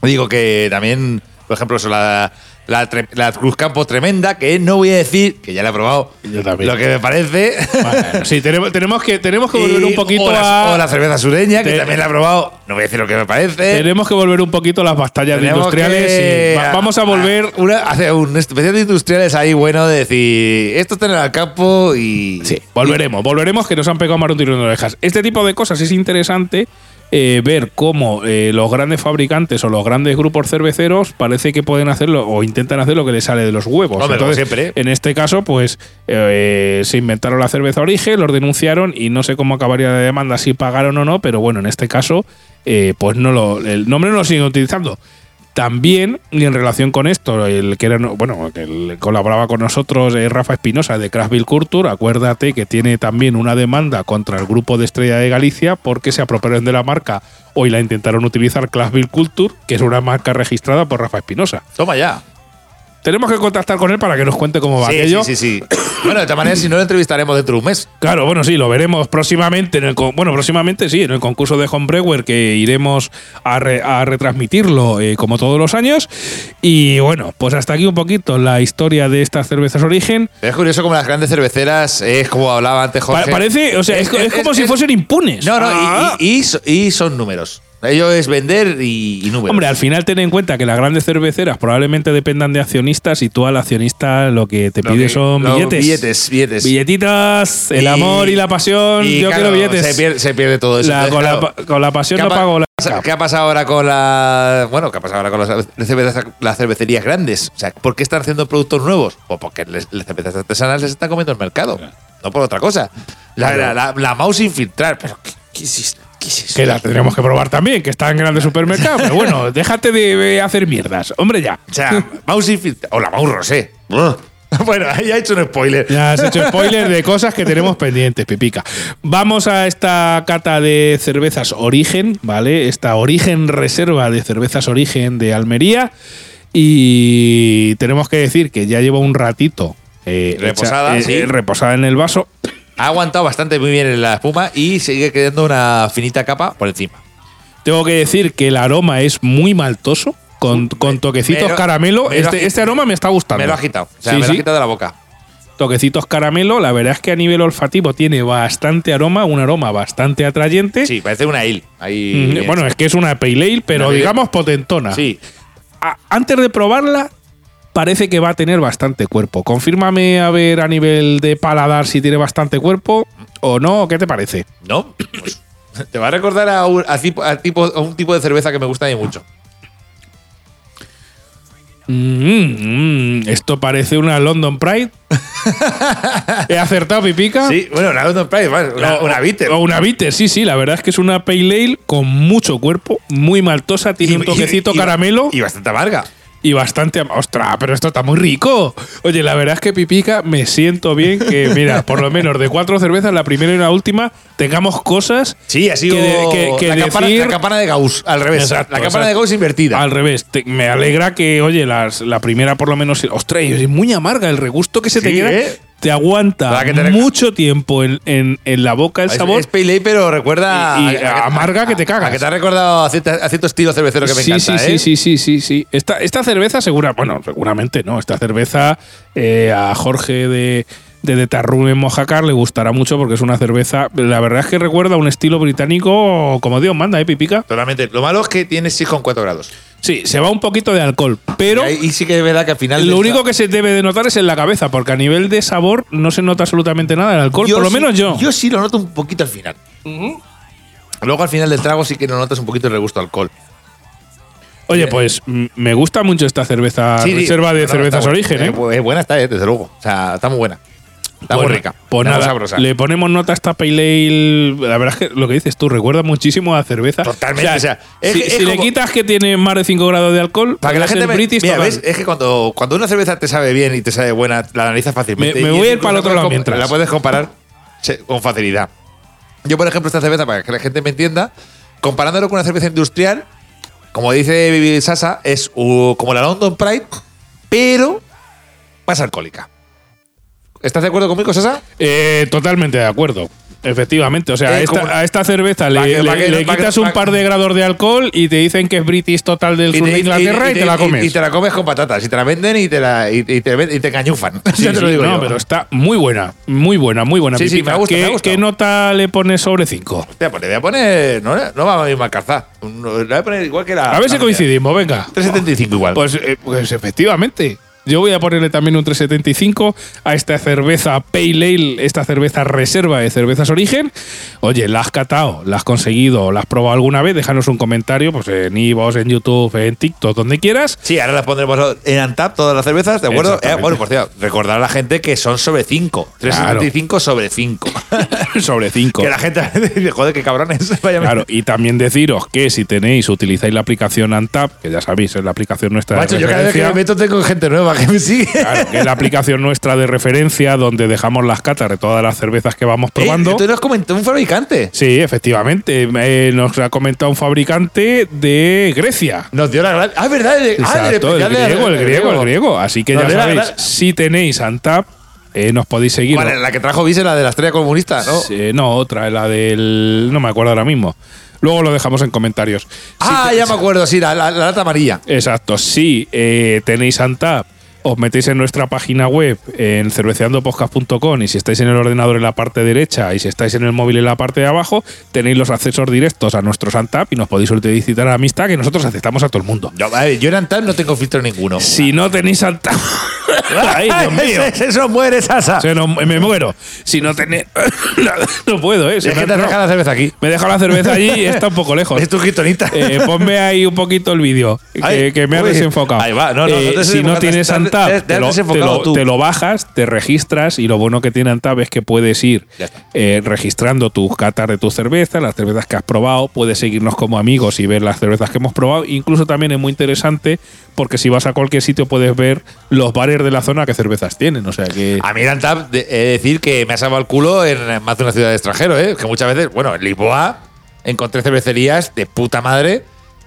B: Digo que también, por ejemplo, eso, la, la, la Cruz Campo tremenda, que no voy a decir, que ya la he probado,
A: Yo también.
B: lo que me parece.
A: Bueno, sí, tenemos, tenemos, que, tenemos que volver
B: Y-
A: un poquito
B: o la,
A: a.
B: o la cerveza sureña, que
A: Te-
B: también la he probado. No voy a decir lo que me parece.
A: tenemos que volver un poquito a las batallas
B: Tenemos
A: industriales.
B: que-
A: y va- vamos a volver.
B: una, hacer un especial de industriales ahí bueno de decir esto está en el campo y
A: Sí, volveremos, volveremos que nos han pegado más un tirón de orejas. Este tipo de cosas es interesante eh, ver cómo eh, los grandes fabricantes o los grandes grupos cerveceros parece que pueden hacerlo o intentan hacer lo que les sale de los huevos.
B: Como
A: Entonces,
B: siempre.
A: En este caso, pues eh, se inventaron la cerveza origen, los denunciaron y no sé cómo acabaría la demanda, si pagaron o no, pero bueno, en este caso, eh, pues no lo, el nombre no lo siguen utilizando. También, y en relación con esto, el que era, bueno, que colaboraba con nosotros eh, Rafa Espinosa de Craftville Culture, acuérdate que tiene también una demanda contra el grupo de Estrella de Galicia porque se apropiaron de la marca o y la intentaron utilizar Craftville Culture, que es una marca registrada por Rafa Espinosa.
B: toma ya.
A: Tenemos que contactar con él para que nos cuente cómo va
B: Sí,
A: aquello.
B: sí, sí, sí. <coughs> bueno, de todas maneras, si no lo entrevistaremos dentro de un mes.
A: Claro, bueno, sí, lo veremos próximamente en el bueno, próximamente sí, en el concurso de Homebrewer que iremos a, re- a retransmitirlo eh, como todos los años. Y bueno, pues hasta aquí un poquito la historia de estas cervezas origen.
B: Es curioso como las grandes cerveceras, es como hablaba antes
A: Pa-
B: Jorge.
A: parece, o sea, es, es como si fuesen impunes.
B: No, no, y-
A: Ah.
B: y, y so- y son números. Ello es vender y, y números.
A: Hombre, al final ten en cuenta que las grandes cerveceras probablemente dependan de accionistas y tú al accionista lo que te
B: Lo
A: pide
B: que-
A: son billetes.
B: Billetes, billetes.
A: Billetitas, el
B: Y-
A: amor y la pasión.
B: y,
A: yo
B: claro,
A: quiero billetes.
B: Se pierde, se pierde todo eso.
A: La-
B: Entonces,
A: con, la,
B: claro,
A: pa- con la pasión
B: ¿Qué
A: no pago la.
B: ¿Qué ha pasado ahora con la. Bueno, ¿qué ha pasado ahora con las, cervezas- las cervecerías grandes? O sea, ¿por qué están haciendo productos nuevos? Pues porque les- las cervezas artesanales les están comiendo el mercado. No por otra cosa. La, la, la, la mouse sin filtrar. Pero, ¿qué, qué es esto? ¿Qué es?
A: Que la tendremos que probar también, que está en grandes supermercados. Pero bueno, <laughs> déjate de hacer mierdas. Hombre, ya.
B: O sea, mouse sin filtrar. O la mouse rosé. <laughs> bueno, ahí ha hecho un spoiler.
A: Ya has hecho spoiler de cosas que tenemos pendientes, Pipica. Vamos a esta cata de cervezas Origen, ¿vale? Esta Origen Reserva de cervezas Origen de Almería. Y tenemos que decir que ya lleva un ratito eh,
B: Reposada,
A: hecha-
B: sí.
A: reposada en el vaso.
B: Ha aguantado bastante muy bien en la espuma y sigue quedando una finita capa por encima.
A: Tengo que decir que el aroma es muy maltoso, con, con toquecitos
B: me lo-
A: caramelo.
B: me lo
A: Este, este aroma me está gustando.
B: Me lo ha agitado. O sea,
A: Sí,
B: me lo ha
A: sí.
B: quitado de la boca.
A: Toquecitos caramelo. La verdad es que a nivel olfativo tiene bastante aroma, un aroma bastante atrayente.
B: Sí, parece una il. Ahí,
A: Mm, Bueno, es que es una pale ale, pero digamos potentona.
B: sí.
A: A- antes de probarla, parece que va a tener bastante cuerpo. Confírmame a ver a nivel de paladar si tiene bastante cuerpo. ¿O no? ¿Qué te parece?
B: ¿No? Pues, te va a recordar a un, a tipo- a tipo- a un tipo de cerveza que me gusta a mí mucho.
A: Mm, mm, esto parece una London Pride. <laughs> ¿He acertado, Pipica?
B: Sí, bueno, una London Pride, una, una bitter.
A: O una bitter, sí, sí. La verdad es que es una pale ale con mucho cuerpo, muy maltosa, tiene un toquecito caramelo
B: Y bastante amarga.
A: Y bastante. ¡Ostras! Pero esto está muy rico. Oye, la verdad es que Pipica me siento bien que, mira, <laughs> por lo menos de cuatro cervezas, la primera y la última, tengamos cosas.
B: Sí, ha sido
A: Que de- que- que
B: la, campana,
A: decir-
B: la campana de Gauss, al revés.
A: Exacto,
B: la campana
A: exacto.
B: de Gauss invertida.
A: Al revés, Te- me alegra que, oye, las, la primera por lo menos. ¡Ostras! Es muy amarga el regusto que se te queda.
B: ¿eh?
A: Te aguanta
B: que te
A: mucho tiempo en, en- en la boca el
B: Es-
A: sabor.
B: Es pale ale, pero recuerda.
A: Y- y amarga que te cagas.
B: A que te ha recordado a a cierto estilo cervecero que me
A: sí,
B: encanta.
A: sí,
B: ¿eh?
A: sí, sí, sí, sí, sí. Esta, esta cerveza segura, bueno, seguramente no. Esta cerveza eh, a Jorge de de Tarroom en Mojácar le gustará mucho porque es una cerveza. La verdad es que recuerda un estilo británico como Dios manda, ¿eh, Pipica?
B: Totalmente. Lo malo es que tiene 6,4 grados.
A: Sí, se va un poquito de alcohol, pero
B: y, ahí- sí que es verdad que al final.
A: lo único que se debe de notar es en la cabeza, porque a nivel de sabor no se nota absolutamente nada del alcohol, por lo
B: sí-
A: menos yo.
B: Yo sí lo noto un poquito al final. Luego al final del trago sí que lo notas un poquito el regusto al alcohol.
A: Oye, pues me gusta mucho esta cerveza
B: Sí, sí.
A: reserva de
B: No,
A: cervezas
B: está bu-
A: origen, ¿eh?
B: bu- buena está, eh, desde luego. O sea, está muy buena. Está muy rica.
A: Pues nada,
B: sabrosa.
A: le ponemos nota a esta Pale Ale. La verdad es que lo que dices tú recuerda muchísimo a cerveza.
B: Totalmente, o sea, es-
A: si
B: es
A: si le quitas que tiene más de 5 grados de alcohol,
B: Para que la gente me,
A: British
B: mira,
A: total.
B: ¿ves? Es que cuando, cuando una cerveza te sabe bien y te sabe buena, la analizas fácilmente.
A: Me- voy a ir para el otro lado mientras.
B: La puedes comparar con facilidad. Yo, por ejemplo, esta cerveza, para que la gente me entienda, comparándolo con una cerveza industrial, como dice Vivi Sasa, es uh, como la London Pride, pero más alcohólica. ¿Estás de acuerdo conmigo, Sasa?
A: Eh, totalmente de acuerdo. Efectivamente, o sea, a
B: Eh,
A: esta,
B: como-
A: a esta cerveza le,
B: Pa' que-
A: le-
B: pa' que-
A: le
B: pa' que-
A: quitas un par de grados de alcohol y te dicen que es British total del sur de Inglaterra y, te, la comes.
B: Y, te la comes con patatas. Y te la venden y te, la, y, te, te cañufan. <laughs>
A: Sí,
B: Ya te lo
A: sí,
B: digo
A: no,
B: yo.
A: pero está muy buena, muy buena, muy buena.
B: Sí, sí, me ha gustado,
A: ¿Qué,
B: me ha gustado.
A: qué nota le pones sobre 5?
B: Hostia, pues le voy a poner. No, no va a ir mal calzada. Le voy a poner igual que la.
A: A ver si
B: la-
A: coincidimos, venga.
B: 375 igual.
A: Pues, eh, pues efectivamente. Yo voy a ponerle también un 375 a esta cerveza Pale Ale, esta cerveza reserva de cervezas origen. Oye, ¿la has catado? ¿La has conseguido? ¿La has probado alguna vez? Déjanos un comentario pues en iVoox, en YouTube, en TikTok, donde quieras.
B: Sí, ahora las pondremos en Antap todas las cervezas, ¿de acuerdo? Eh, bueno, por cierto, recordar a la gente que son sobre 5. 375 sobre 5. <laughs>
A: sobre 5.
B: que la gente dice, joder, qué cabrones. <laughs> Vaya
A: Claro, y también deciros que si tenéis, utilizáis la aplicación Antap, que ya sabéis, es la aplicación nuestra
B: Macho,
A: de
B: yo cada vez que me meto tengo gente nueva que me sigue.
A: Claro, que es la aplicación nuestra de referencia donde dejamos las catas de todas las cervezas que vamos probando.
B: Eh, tú nos comentó un fabricante.
A: Sí, efectivamente. Eh, nos ha comentado un fabricante de Grecia.
B: Nos dio la gran. Ah, ¿verdad? El- ah,
A: Exacto, el griego, el griego, el griego. Así que
B: Nos
A: ya sabéis,
B: gran-
A: si tenéis Antap, eh, nos podéis seguir.
B: Vale, la que trajo Vise, la de la estrella comunista, ¿no?
A: Sí, no, otra, la del. No me acuerdo ahora mismo. Luego lo dejamos en comentarios.
B: Ah,
A: Si te-
B: ya me acuerdo, sí, la, la- la lata amarilla.
A: Exacto. Si eh, tenéis Antap, os metéis en nuestra página web en cerveceandopodcast.com y si estáis en el ordenador en la parte derecha y si estáis en el móvil en la parte de abajo, tenéis los accesos directos a nuestros Antap y nos podéis solicitar amistad que nosotros aceptamos a todo el mundo.
B: Yo, a en Antap no tengo filtro ninguno.
A: Si no tenéis Antap. <laughs> Ay, Dios <laughs> mío.
B: Eso muere, Sasa.
A: Se nos- me muero. Si no tenéis. <laughs> no puedo, ¿eh?
B: Es que te has dejado la cerveza aquí.
A: Me he dejado la cerveza allí y está un poco lejos.
B: Es tu gitonita.
A: Eh, ponme ahí un poquito el vídeo, que, me ha desenfocado.
B: Ahí va, no, no,
A: Eh,
B: no te
A: si no tienes
B: te te-
A: lo, te
B: desenfocado
A: lo-
B: tú.
A: te lo bajas, te registras y lo bueno que tiene Antap es que puedes ir eh, registrando tus catas de tu cerveza, las cervezas que has probado, puedes seguirnos como amigos y ver las cervezas que hemos probado. Incluso también es muy interesante porque si vas a cualquier sitio puedes ver los bares de la zona que cervezas tienen. O sea que.
B: A mí de- he de decir que me ha salvado el culo en más de una ciudad de extranjero, ¿eh? Que muchas veces, bueno, en Lisboa encontré cervecerías de puta madre.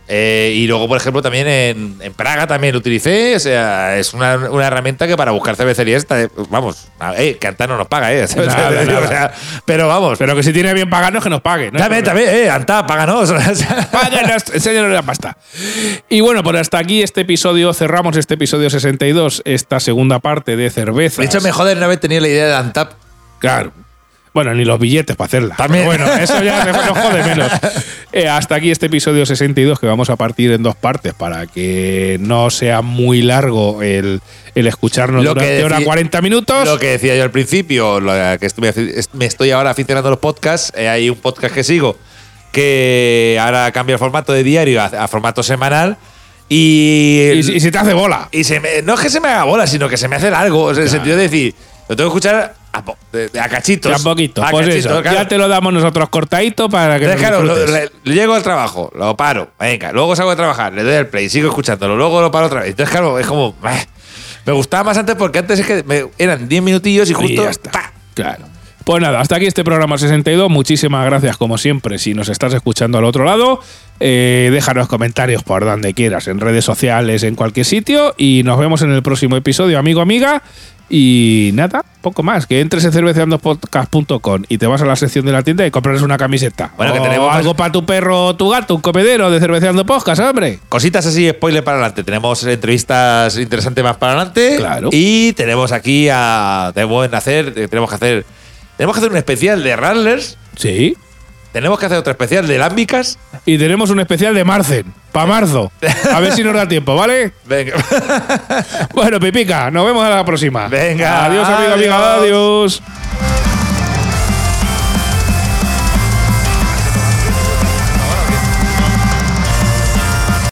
B: Eh, y luego, por ejemplo, también en, en Praga también lo utilicé. O sea, es una, una herramienta que para buscar cervecerías, está- vamos, eh, que Antap no nos paga, ¿eh? <laughs>
A: Nada, nada.
B: O sea, pero vamos.
A: Pero que si tiene bien pagarnos, que nos pague. ¿no?
B: también, también, eh, Antap, páganos. <laughs>
A: Páganos, enséñanos la pasta. Y bueno, pues hasta aquí este episodio, cerramos este episodio 62, esta segunda parte de cerveza.
B: De hecho, me jode no haber tenido la idea de Antap.
A: Claro. Bueno, ni los billetes para hacerla.
B: También.
A: Pero bueno, eso ya nos jode menos. <laughs> Eh, hasta aquí este episodio 62 que vamos a partir en dos partes para que no sea muy largo el, el escucharnos
B: Lo que
A: durante hora
B: decí-
A: 40 minutos.
B: Lo que decía yo al principio, lo que estoy, me estoy ahora aficionando a los podcasts. eh, hay un podcast que sigo que ahora cambia el formato de diario a, a formato semanal. Y,
A: y, y se te hace bola.
B: y se me- no es que se me haga bola, sino que se me hace largo. En el sentido de decir, lo tengo que escuchar a, po- de- de- a cachitos.
A: Ya poquito.
B: A
A: Pues
B: cachitos,
A: eso,
B: claro.
A: ya te lo damos nosotros cortadito para que
B: Entonces, claro, lo-
A: disfrutes.
B: le- llego al trabajo, lo paro, venga, luego salgo de trabajar, le doy el play, sigo escuchándolo, luego lo paro otra vez. Entonces, claro, es como. me gustaba más antes porque antes es que me- eran 10 minutillos y
A: Y
B: justo.
A: ya está.
B: ¡pa!
A: Claro. Pues nada, hasta aquí este programa 62. Muchísimas gracias, como siempre, si nos estás escuchando al otro lado. Eh, déjanos comentarios por donde quieras, en redes sociales, en cualquier sitio. Y nos vemos en el próximo episodio, amigo, amiga. Y nada, poco más. Que entres en cerveceandopodcast.com y te vas a la sección de la tienda y compras una camiseta.
B: Bueno, que tenemos-
A: algo para tu perro o tu gato, un comedero de cerveceando podcast, hombre.
B: Cositas así, spoiler para adelante. Tenemos entrevistas interesantes más para adelante.
A: Claro.
B: Y tenemos aquí a. Tenemos que hacer. Tenemos que hacer. Tenemos que hacer un especial de Rattlers.
A: Sí.
B: Tenemos que hacer otro especial de Lámbicas.
A: Y tenemos un especial de Marcen, para marzo. A ver si nos da tiempo, ¿vale? <laughs>
B: Venga.
A: Bueno, Pipica, nos vemos a la próxima.
B: Venga,
A: Adiós, amigo, amiga.
B: adiós.
A: Adiós.